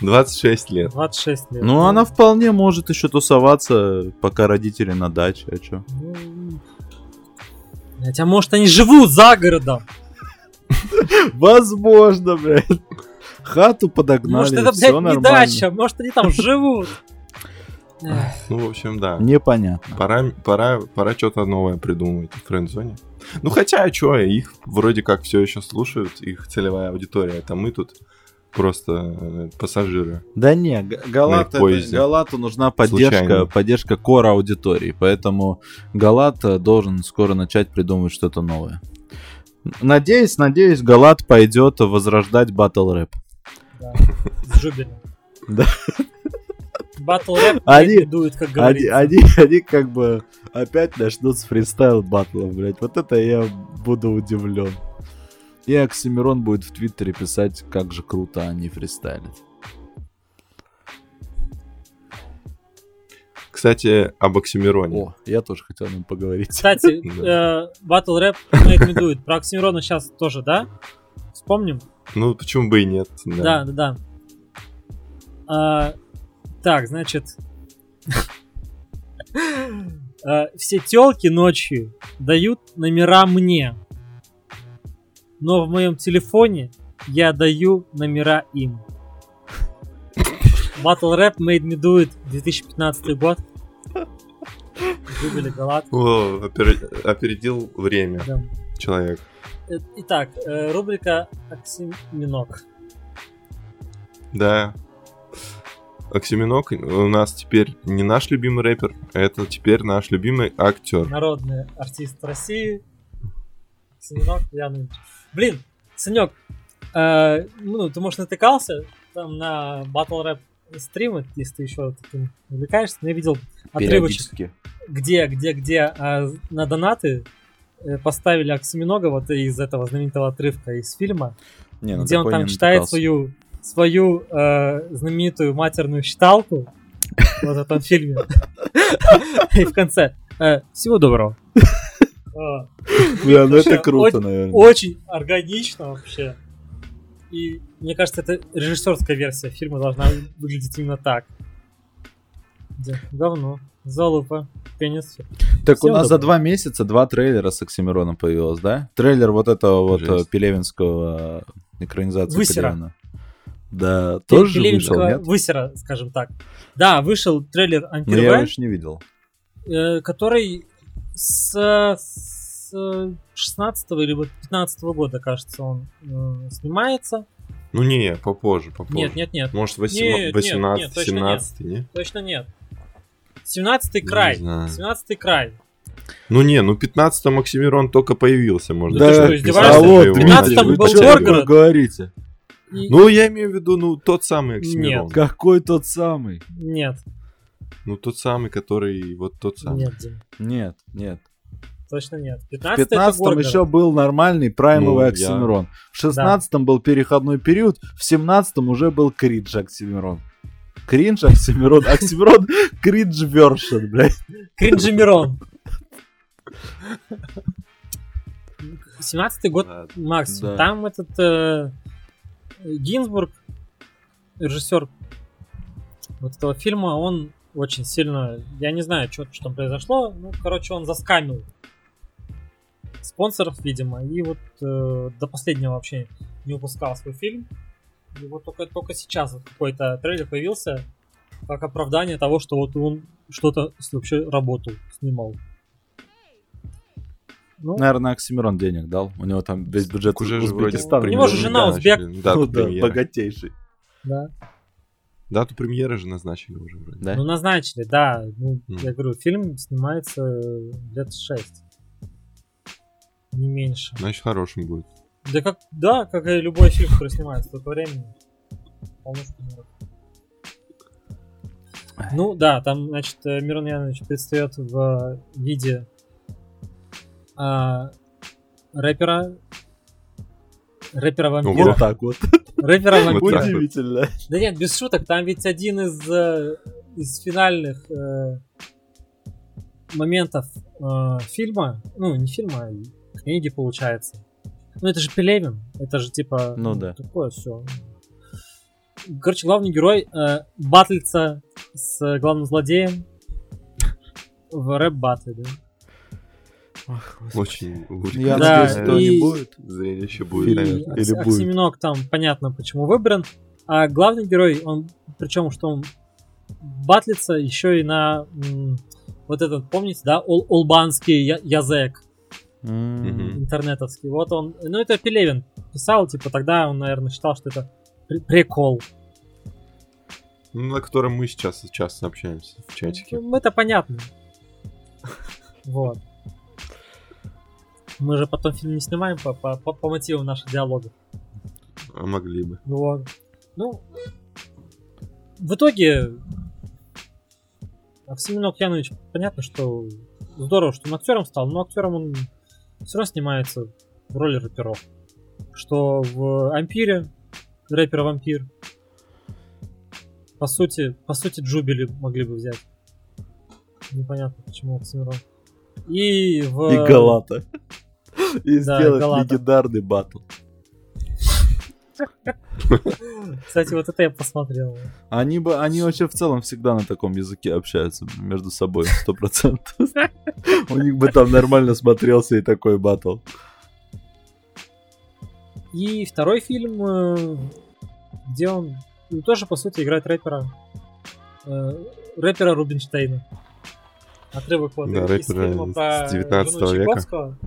26 лет. 26 лет. Ну, она вполне может еще тусоваться, пока родители на даче, а чё? Ну, блядь, а может они живут за городом? (laughs) Возможно, блядь. Хату подогнали, Может это, блядь, не дача, может они там живут. Ну, в общем, да. Непонятно. Пора, пора, пора что-то новое придумывать в френдзоне. Ну хотя, что, их вроде как все еще слушают, их целевая аудитория. Это мы тут просто э, пассажиры. Да не, Галат, это- Галату нужна поддержка, Случайно. поддержка кора аудитории, поэтому Галат э, должен скоро начать придумывать что-то новое. Надеюсь, надеюсь, Галат пойдет возрождать батл рэп. да, (laughs) С. Да. Батл рэп Они- дует, как Они, говорится. они, они как бы опять начнут с фристайл батлов, блядь. Вот это я буду удивлен. И Оксимирон будет в Твиттере писать, как же круто они фристайлят. Кстати, об Оксимироне. О, я тоже хотел о нем поговорить. Кстати, (laughs) э, Батл рэп рекомендует. Про Оксимирона сейчас тоже, да? Вспомним? Ну, почему бы и нет? Да, да, да. А, так, значит. А, (laughs) Все телки ночью дают номера мне. Но в моем телефоне я даю номера им. Battle Rap Made Me Do It 2015 год. Выбили Галат. О, опер- опередил время Да. человек. Э, Итак, э, рубрика Оксиминок. Да. Оксиминок у нас теперь не наш любимый рэпер, а это теперь наш любимый актер. Народный артист России. Оксиминок Яныч. Блин, Санек, э, ну, ты, может, натыкался там на Battle Rap стримы, если ты еще таким увлекаешься, но я видел отрывочек, где, где, где а, на донаты э, поставили Оксиминога вот из этого знаменитого отрывка из фильма, Не, ну где он там читает натыкался. свою свою э, знаменитую матерную считалку вот в этом фильме. И в конце э, всего доброго. Бля, ну это круто, очень- наверное. Очень органично вообще. И мне кажется, это режиссерская версия фильма должна выглядеть именно так. Говно. Залупа. Пенис. Так у нас за два месяца два трейлера с Оксимироном появилось, да? Трейлер вот этого вот Жесть. э, Пелевинского э, экранизации Высера. Пелевина. Да, тоже вышел, нет? Высера, скажем так. Да, вышел трейлер Ну, я его Ампер еще не видел. э, который с, с 16 или вот 15 года, кажется, он э, снимается. Ну не, попозже, попозже. Нет, нет, нет, Может, Нет, нет, 18, нет, точно 17, не? точно нет. 17 край. Не знаю. 17 край. Ну не, ну 15 Оксимирон только появился, может Да ты что, бы Вот, его 13-м начали был читать. Горгород. говорите? И- Ну, я имею в виду, ну, тот самый Оксимирон. Какой тот самый? Нет, Ну, тот самый, который, вот тот самый. нет, Дим, Нет, нет. точно нет. В 15 15 еще был нормальный праймовый Ну, я- Оксимирон. В 16 был переходной период, в 17 уже был кринж Оксимирон. Кринж Оксимирон. Оксимирон (laughs) кринж вершин, блядь. Кринжимирон. 17 (laughs) год Ладно. максимум. Да. Там этот э, Гинзбург, режиссер вот этого фильма, он очень сильно, я не знаю, что, что там произошло, ну, короче, он заскамил спонсоров, видимо, и вот э, до последнего вообще не выпускал свой фильм. И вот только, только сейчас вот какой-то трейлер появился, как оправдание того, что вот он что-то вообще работу снимал. Ну, Наверное, Оксимирон денег дал. У него там весь бюджет уже Узбекистана. У него же жена узбек. Дату Ну да, богатейший. да. Дату премьеры же назначили уже вроде. Да? Ну, назначили, да. Ну, Мгм. я говорю, фильм снимается лет 6. Не меньше. Значит, хорошим будет. Да как, да, как и любой фильм, который снимается столько времени. Ну да, там, значит, э, Мирон Янович предстает в виде а, рэпера рэпера вампира. Вот так вот. Рэпера вампира. вот. Удивительно. Да нет, без шуток, там ведь один из, э, из финальных э, моментов э, фильма, ну, не фильма, а книги, получается. Ну, это же Пелевин, это же типа... Ну да. Такое все. Короче, главный герой э, батлится с главным злодеем в рэп-батле, да? Очень Я Да, надеюсь, этого и- не будет. зрелище будет, Фильм. наверное. Или Окс- будет. Оксиминок там понятно, почему выбран. А главный герой, он, причем, что он батлится еще и на м, вот этот, помните, да, ол- олбанский я- язык М. интернетовский. Вот он, ну это Пелевин писал, типа тогда он, наверное, считал, что это при- прикол. Ну, на котором мы сейчас часто общаемся в чатике. Ну, это понятно. Вот. Мы же потом фильм не снимаем по, по, по- по мотивам наших диалогов. А могли бы. Вот. Ну, в итоге Оксимирон Лукьянович, понятно, что здорово, что он актером стал, но актером он все равно снимается в роли рэперов. Что в Ампире, рэпер Вампир, по сути, по сути Джубили могли бы взять. Непонятно, почему Оксимирон. И в... И Галата. И Да, сделать Галата. легендарный батл. Кстати, вот это я посмотрел. Они бы, они вообще в целом всегда на таком языке общаются между собой, сто процентов. У них бы там нормально смотрелся и такой батл. И второй фильм, э, где он ну, тоже, по сути, играет рэпера. э, рэпера Рубинштейна. Отрывок вот Да, из фильма про 19 жену века.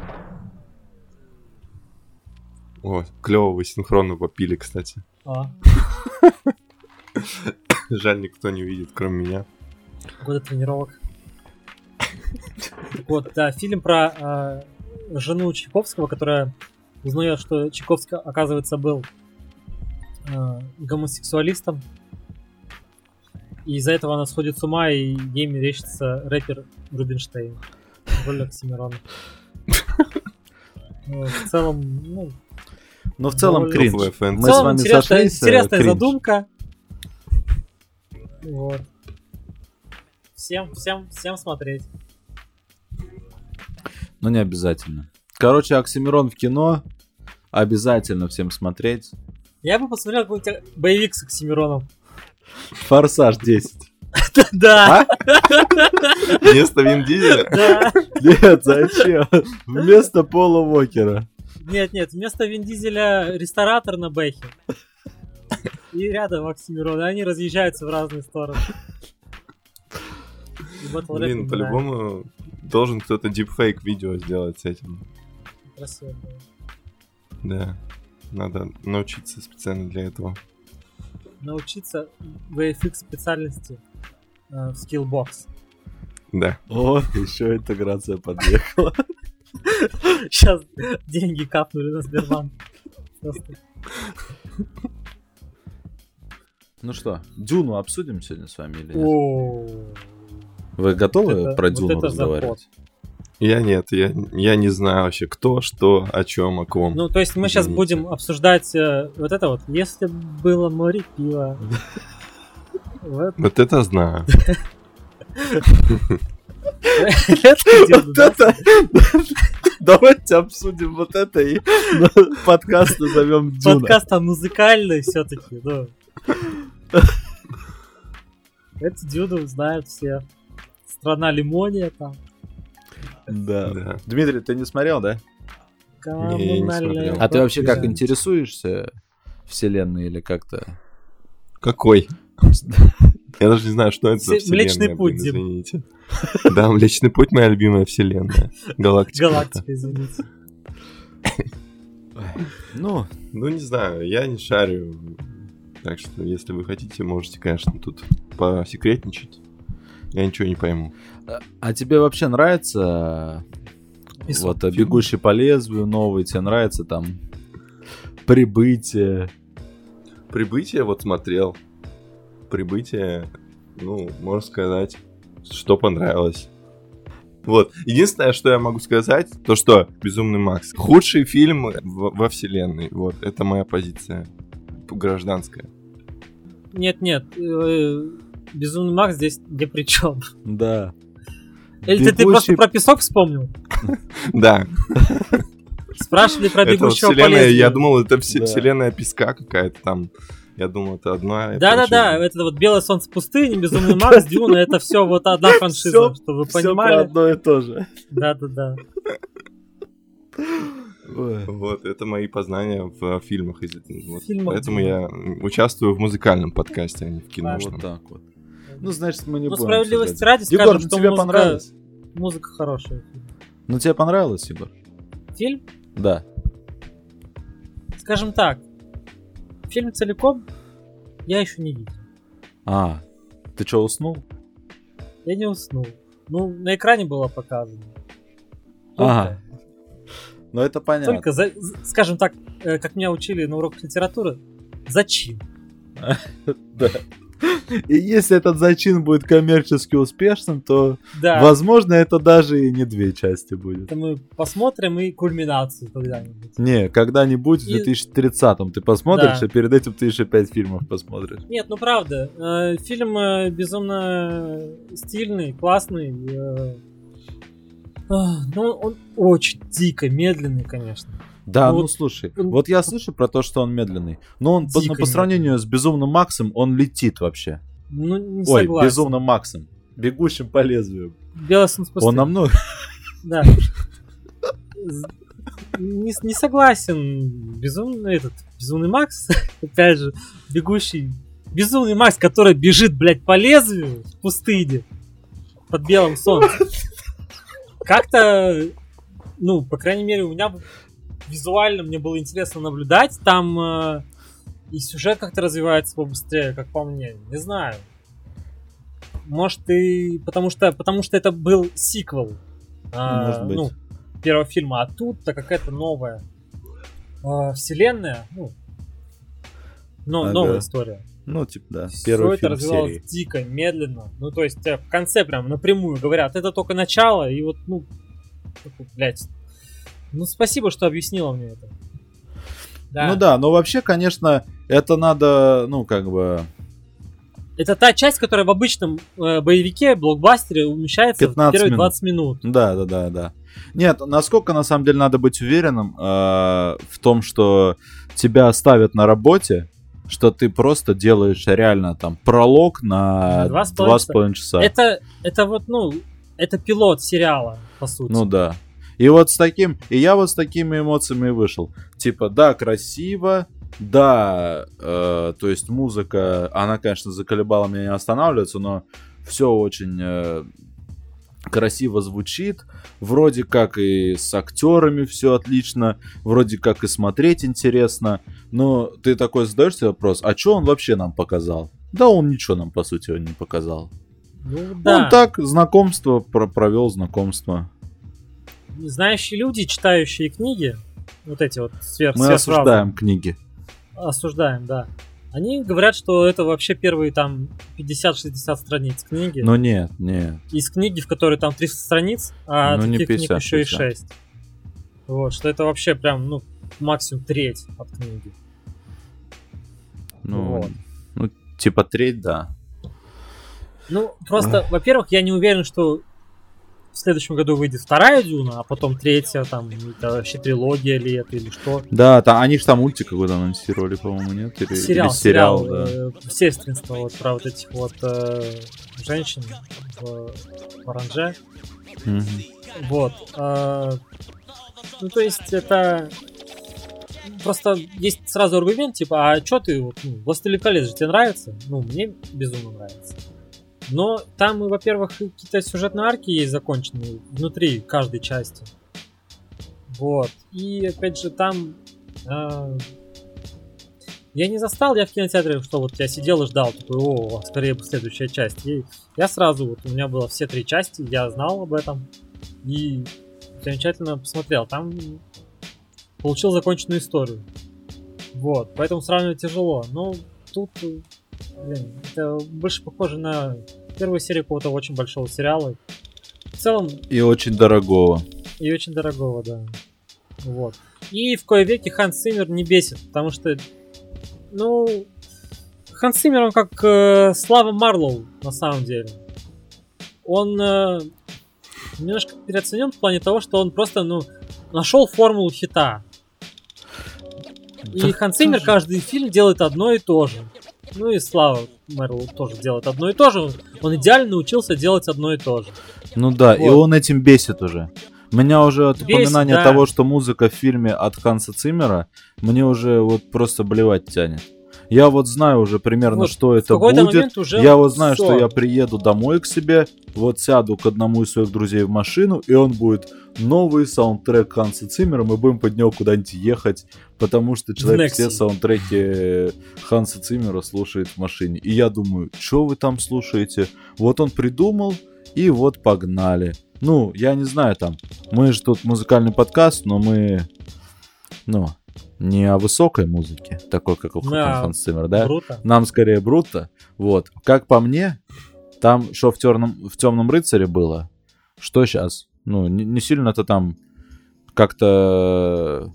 О, клево вы синхронно попили, кстати. А, (coughs) Жаль, никто не видит, кроме меня. годы тренировок. Вот, да, фильм про э, жену Чайковского, которая узнает, что Чайковский, оказывается, был э, гомосексуалистом. И из-за этого она сходит с ума, и ей мерещится рэпер Рубинштейн. в роли Оксимирона. В целом, ну, Но в целом Довольно кринж. в Мы с целом вами интересная, сошлись. э, интересная кринж. задумка. Вот. Всем, всем, всем смотреть. Но не обязательно. Короче, Оксимирон в кино. Обязательно всем смотреть. Я бы посмотрел какой-нибудь боевик с Оксимироном. Форсаж 10. (laughs) Да, Вместо Вин Дизеля? да. Нет, зачем? Вместо Пола Уокера. Нет, нет, вместо Вин Дизеля ресторатор на Бэхе. И рядом Оксимирон, и они разъезжаются в разные стороны. Блин, по-любому должен кто-то дипфейк видео сделать с этим. красиво. Да. Надо научиться специально для этого. Научиться VFX специальности э, в Skillbox. Да. О, (laughs) еще интеграция подъехала. (laughs) Сейчас деньги капнули на Сбербанк. Просто. Ну что, Дюну обсудим сегодня с вами или нет? Вы готовы Вот это- про вот Дюну это разговаривать? Я нет, я, я не знаю вообще кто, что, о чем, о ком. Ну, то есть мы сейчас Извините. будем обсуждать э, вот это вот. Если было море пива. (laughs) Вот Вот это знаю. (laughs) это дело, да? Давайте обсудим вот это и подкаст назовем Дюна. Подкаст там музыкальный все-таки, ну. Это Дюну знают все. Страна лимония там. Да. Да. Дмитрий, ты не смотрел, да? Не, смотрел. А ты вообще как интересуешься вселенной или как-то? Какой? Я даже не знаю, что это за Все- Млечный вселенная, Путь, блин, извините. Да, Млечный Путь моя любимая вселенная. Галактика. Галактика, извините. Ну, Ну, не знаю, я не шарю. Так что, если вы хотите, можете, конечно, тут посекретничать. Я ничего не пойму. а- тебе вообще нравится Песок. вот «Бегущий по лезвию» новый? Тебе нравится там «Прибытие»? Прибытие вот смотрел. Прибытие, ну, можно сказать, что понравилось. Вот. Единственное, что я могу сказать, то что Безумный Макс. Худший фильм в- во вселенной. Вот, это моя позиция. Гражданская. Нет, нет. э, Безумный Макс здесь ни при чем. Да. Или ты, ты просто «Бегущий про песок вспомнил? (laughs) Да, Спрашивали про бегущего по я думал, это вселенная песка какая-то там. Я думал, это одна. Да-да-да, это вот Белое солнце пустыни, Безумный (laughs) Макс, Дюна, это все вот одна франшиза, Всё- что вы понимали. одно и то же. Да-да-да. Вот, это мои познания в фильмах. из- вот. фильмах, Поэтому я участвую в музыкальном подкасте, а не в Вот киношном. так вот. Ну, значит, мы не Ну, будем справедливости обсуждать. ради скажем, ну что тебе музыка- понравилось? Музыка хорошая. Ну, тебе понравилось, Егор? Фильм, Да. скажем так, фильм целиком я еще не видел. А, ты что, уснул? Я не уснул. Ну, на экране было показано. Ага. Ну, это понятно. Только, за- скажем так, э, как меня учили на уроках литературы, зачин. (laughs) Да. (laughs) И если этот зачин будет коммерчески успешным, то, Да. возможно, это даже и не две части будет. Это мы посмотрим и кульминацию когда-нибудь. Не, когда-нибудь в И- 2030-м ты посмотришь, Да. а перед этим ты еще пять фильмов посмотришь. Нет, ну правда, э, фильм э, безумно стильный, классный. э, а, ну, он очень дико медленный, конечно. Да, Ну ну, вот слушай, он- вот я слышу про то, что он медленный, но он по, ну, Дико по сравнению с Безумным Максом, он летит вообще. Ну, не Ой, согласен. Безумным Максом, бегущим по лезвию. Пустыни. Он намного... Да. Не, не согласен. Безумный этот, безумный Макс, (laughs) опять же, бегущий. Безумный Макс, который бежит, блядь, по лезвию в пустыне под белым солнцем. Как-то, ну, по крайней мере, у меня визуально мне было интересно наблюдать. Там э, и сюжет как-то развивается побыстрее, как по мне. Не знаю. Может и потому что потому что это был сиквел. а, Может быть. Ну, первого фильма, а тут-то какая-то новая а, вселенная, ну, но, Ага. новая история. Ну, типа, да, Все первый это фильм развивалось серии. дико, медленно. Ну, то есть э, в конце прям напрямую говорят, это только начало, и вот, ну, блядь. Ну, спасибо, что объяснила мне это. Ну да, но вообще, конечно, это надо, ну, как бы, Это та часть, которая в обычном э, боевике, блокбастере умещается в 15 первые минут. 20 минут. Да, да, да, да. Нет, насколько на самом деле надо быть уверенным э, в том, что тебя оставят на работе, что ты просто делаешь реально там пролог на На два с два половиной с половиной часа. Это, это вот, ну, это пилот сериала, по сути. Ну да. И вот с таким, и я вот с такими эмоциями вышел. Типа, да, красиво, да, э, то есть музыка, она, конечно, заколебала меня не останавливаться, но все очень э, красиво звучит. Вроде как и с актерами все отлично, вроде как и смотреть интересно. Но ты такой задаешь себе вопрос, а что он вообще нам показал? Да он ничего нам, по сути, не показал. Ну, да. Он так, знакомство, про- провел знакомство. Знающие люди, читающие книги, вот эти вот сверх, Мы осуждаем книги. осуждаем, да. Они говорят, что это вообще первые там 50-60 страниц книги. Но нет, нет. Из книги, в которой там 300 страниц, а Ну, не таких книг 50, еще и 60. 6. Вот, что это вообще прям, ну, максимум треть от книги. Ну, Вот. ну, типа треть, да. Ну, просто, во-первых, я не уверен, что в следующем году выйдет вторая Дюна, а потом третья, там, это вообще трилогия ли это или что. Да, там, они же там мультик какой-то анонсировали, по-моему, нет? Или, Сериал, или сериал, сериал, да. э, сестринство вот про вот этих вот э, женщин в оранже. Мгм. Вот. э, ну, то есть это просто есть сразу аргумент, типа, а чё ты, ну, «Властелин колец» же тебе нравится? Ну, мне безумно нравится. Но там, во-первых, какие-то сюжетные арки есть законченные внутри каждой части. Вот. И, опять же, там... э, я не застал, я в кинотеатре, что вот я сидел и ждал, такой, о, скорее бы следующая часть. И я сразу, вот у меня было все три части, я знал об этом. И замечательно посмотрел. Там получил законченную историю. Вот, поэтому сравнивать тяжело. Но тут, блин, это больше похоже на первую серию какого-то очень большого сериала. В целом, И очень дорогого. и очень дорогого, да. Вот. И в кое веки Ханс Циммер не бесит, потому что, ну, Ханс Циммер, он как э, Слава Марлоу, на самом деле. Он э, немножко переоценен в плане того, что он просто, ну, нашел формулу хита. И Ханс Циммер тоже. каждый фильм делает одно и то же. Ну и Слава Мерлоу тоже делает одно и то же. Он идеально научился делать одно и то же. Ну да, и Вот. он этим бесит уже. Меня уже от упоминания да. того, что музыка в фильме от Ханса Циммера, мне уже вот просто блевать тянет. Я вот знаю уже примерно, Вот что это будет. уже Я вот знаю, что всё. я приеду домой к себе, вот сяду к одному из своих друзей в машину, и он будет новый саундтрек Ханса Циммера, мы будем под него куда-нибудь ехать, потому что человек все Nexi. саундтреки Ханса Циммера слушает в машине. И я думаю, что вы там слушаете? Вот он придумал, и вот погнали. Ну, я не знаю там, мы же тут музыкальный подкаст, но мы, ну, не о высокой музыке, такой, как у Да. Ханс Циммер, да? Круто. Нам скорее Бруто. Вот. Как по мне, там, что в, терном, в темном рыцаре было, что сейчас? Ну, не, не сильно-то там как-то...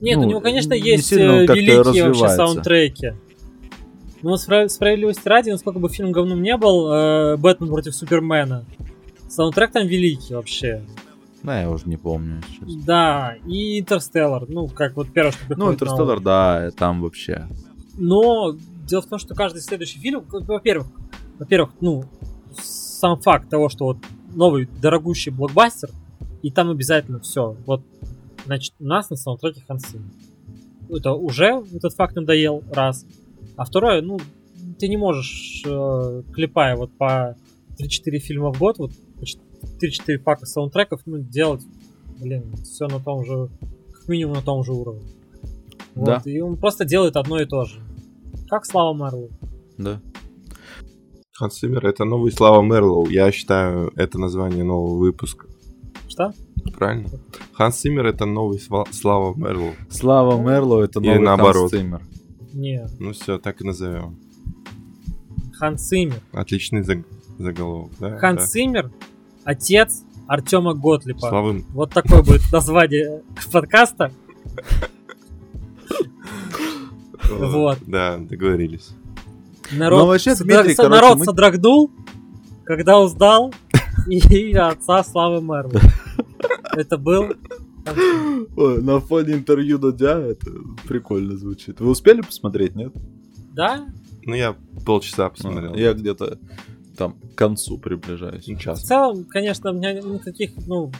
Нет, Ну, у него, конечно, не есть э, великие вообще саундтреки. Ну, спра- справедливости ради, насколько бы фильм говном не был, э, Бэтмен против Супермена. Саундтрек там великий вообще. Да, я уже не помню. сейчас. Да, и Интерстеллар, ну, как вот первое, что Ну, приходит на ум. Интерстеллар, да, там вообще. Но дело в том, что каждый следующий фильм, бы, во-первых, во-первых, ну, сам факт того, что вот новый дорогущий блокбастер, и там обязательно все. Вот, значит, у нас на саундтреке Хансы. Это уже этот факт надоел, раз. А второе, ну, ты не можешь, э, клепая вот по 3-4 фильма в год, вот 3-4 пака саундтреков, ну, делать, блин, все на том же, как минимум на том же уровне. Вот, Да. И он просто делает одно и то же. Как Слава Марлоу. Да. Ханс Циммер — это новый Слава Мерлоу. Я считаю, это название нового выпуска. Что? Правильно? Ханс Циммер — это новый Слава Мерлоу. Слава Мерлоу это Или новый наоборот. Ханс Циммер. Не, Ну все, так и назовем. Хан Циммер. Отличный заг- заголовок, да? Хан Да. Циммер, отец Артема Готлипа. Славы Вот такое будет название подкаста. Вот. Да, договорились. Народ, Ну, вообще, содра- Дмитрий, со- короче, народ мы- содрогнул, когда узнал (laughs) и отца Славы Мерлоу. Это был... Ой, на фоне интервью Дудя это прикольно звучит. Вы успели посмотреть, нет? Да? Ну, я полчаса посмотрел. А, Я где-то там к концу приближаюсь. Ну, В целом, конечно, у меня никаких, ну,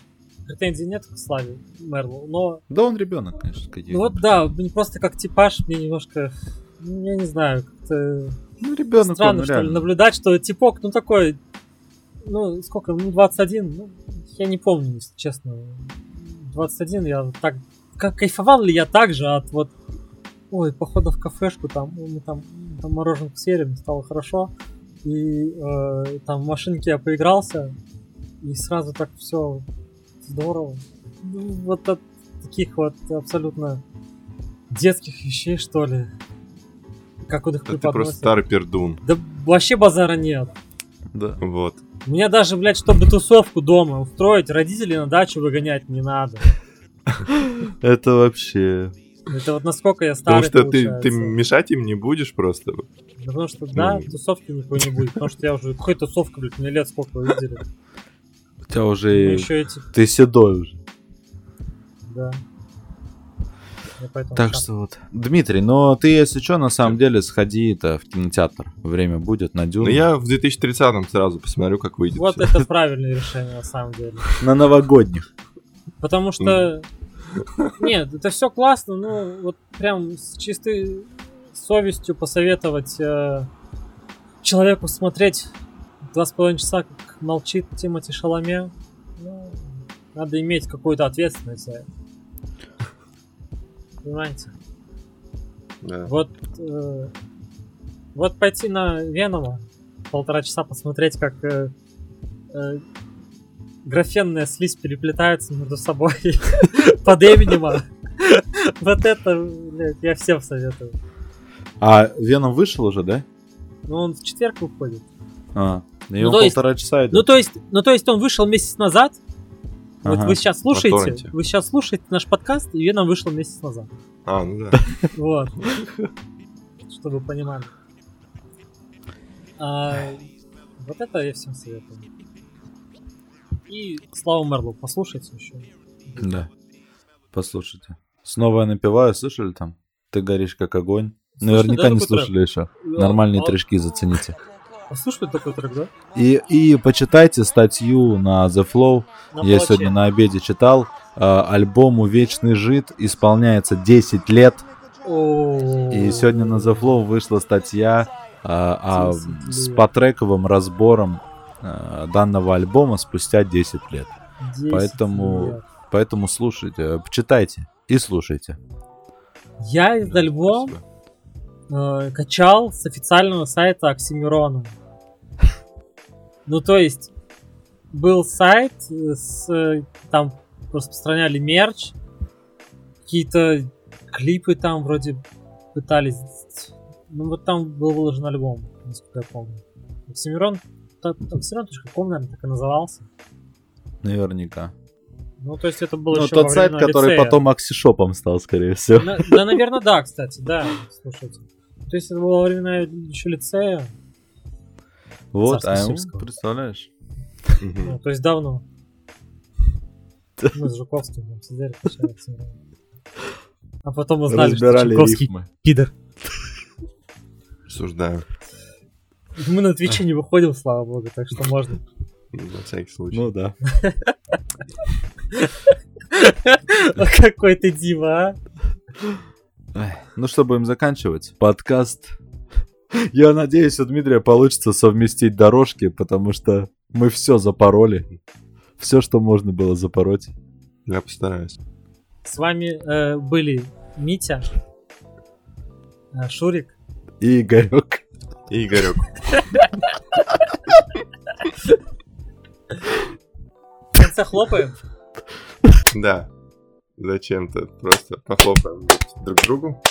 претензий нет к Славе Мерлоу, но Да он ребенок, конечно, какие. Ну вот да, просто как типаж, мне немножко, я не знаю, как-то Ну, ребенок странно, он, что ли, реально. наблюдать, что типок, ну такой, ну сколько, ну 21, ну я не помню, если честно. 21 я так, как кайфовал ли я так же от вот, ой, похода в кафешку, там, мы там, там мороженку съели, мне стало хорошо, и э, там в машинке я поигрался, и сразу так все здорово. Ну, вот от таких вот абсолютно детских вещей, что ли. Как он их Да ты преподносит. просто старый пердун. Да вообще базара нет. Да. Вот. У меня даже, блядь, чтобы тусовку дома устроить, родителей на дачу выгонять не надо. (laughs) Это вообще... Это вот насколько я Потому старый, что ты, ты мешать им не будешь просто. Потому что, да, Ну. тусовки никакой не будет. Потому что я уже... Какой тусовка, блядь, мне лет сколько видели. У тебя уже... Еще эти... Ты седой уже. Да. Я поэтому Так так. что вот. Дмитрий, но ты, если что, на самом деле сходи-то в кинотеатр. Время будет на Дюну. Но я в 2030-м сразу посмотрю, как выйдет. Вот всё. это правильное решение, на самом деле. На новогодних. Потому что... Нет, это все классно, ну вот прям с чистой совестью посоветовать э, человеку смотреть два с половиной часа, как молчит Тимати Шаломе. Ну, надо иметь какую-то ответственность за это. Понимаете? Да. Вот, э, вот пойти на Венома полтора часа посмотреть, как э, э, графенная слизь переплетается между собой (laughs) под Эминема. Вот это, блядь, я всем советую. А Веном вышел уже, да? Ну, он в четверг выходит. А, и Ну, он то есть- полтора часа идет. Ну, то есть, ну, то есть он вышел месяц назад. Вот Ага. вы сейчас слушаете, вы сейчас слушаете наш подкаст, и Веном вышел месяц назад. А, ну да. (laughs) Вот. Чтобы вы понимали. А, вот это я всем советую. И Славу Мерлу послушайте еще. Да. Послушайте. Снова я напеваю, слышали там? Ты горишь как огонь. Наверняка да, не такой слушали еще. Нормальные трешки зацените. Послушали такой трек, да? И, и почитайте статью на The Flow. На Я палаче. сегодня на обеде читал. Э, альбому Вечный жид исполняется 10 лет. И сегодня на The Flow вышла статья а, а, 10 с потрековым разбором а, данного альбома спустя 10 лет. 10 поэтому- лет. Поэтому слушайте, э, почитайте и слушайте. Я этот альбом э, качал с официального сайта Оксимирона. Ну, то есть, был сайт, э, с, э, там распространяли мерч, какие-то клипы там вроде пытались. Ну вот там был выложен альбом, насколько я помню. Оксимирон, Оксимирон.ком, наверное, так и назывался. Наверняка. Ну, то есть это было Ну, еще тот во сайт, который лицея. потом аксишопом стал, скорее всего. На- да, наверное, да, кстати, да, слушайте. То есть это было во времена еще лицея, Вот, а представляешь? Ну, то есть давно. (laughs) Мы с Жуковским там сидели. А потом узнали, что Жуковский пидор. Осуждаю. (laughs) Мы на Твиче не выходим, слава богу, так что можно. На всякий случай. Ну да. (laughs) Какой ты дива, а? Ну что, будем заканчивать? Подкаст. Я надеюсь, у Дмитрия получится совместить дорожки, потому что мы все запороли. Все, что можно было запороть. Я постараюсь. С вами э, были Митя, э, Шурик, И Игорек. И Игорек. в конце хлопаем. Да. Зачем-то просто похлопаем друг другу.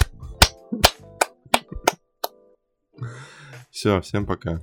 Все, всем пока.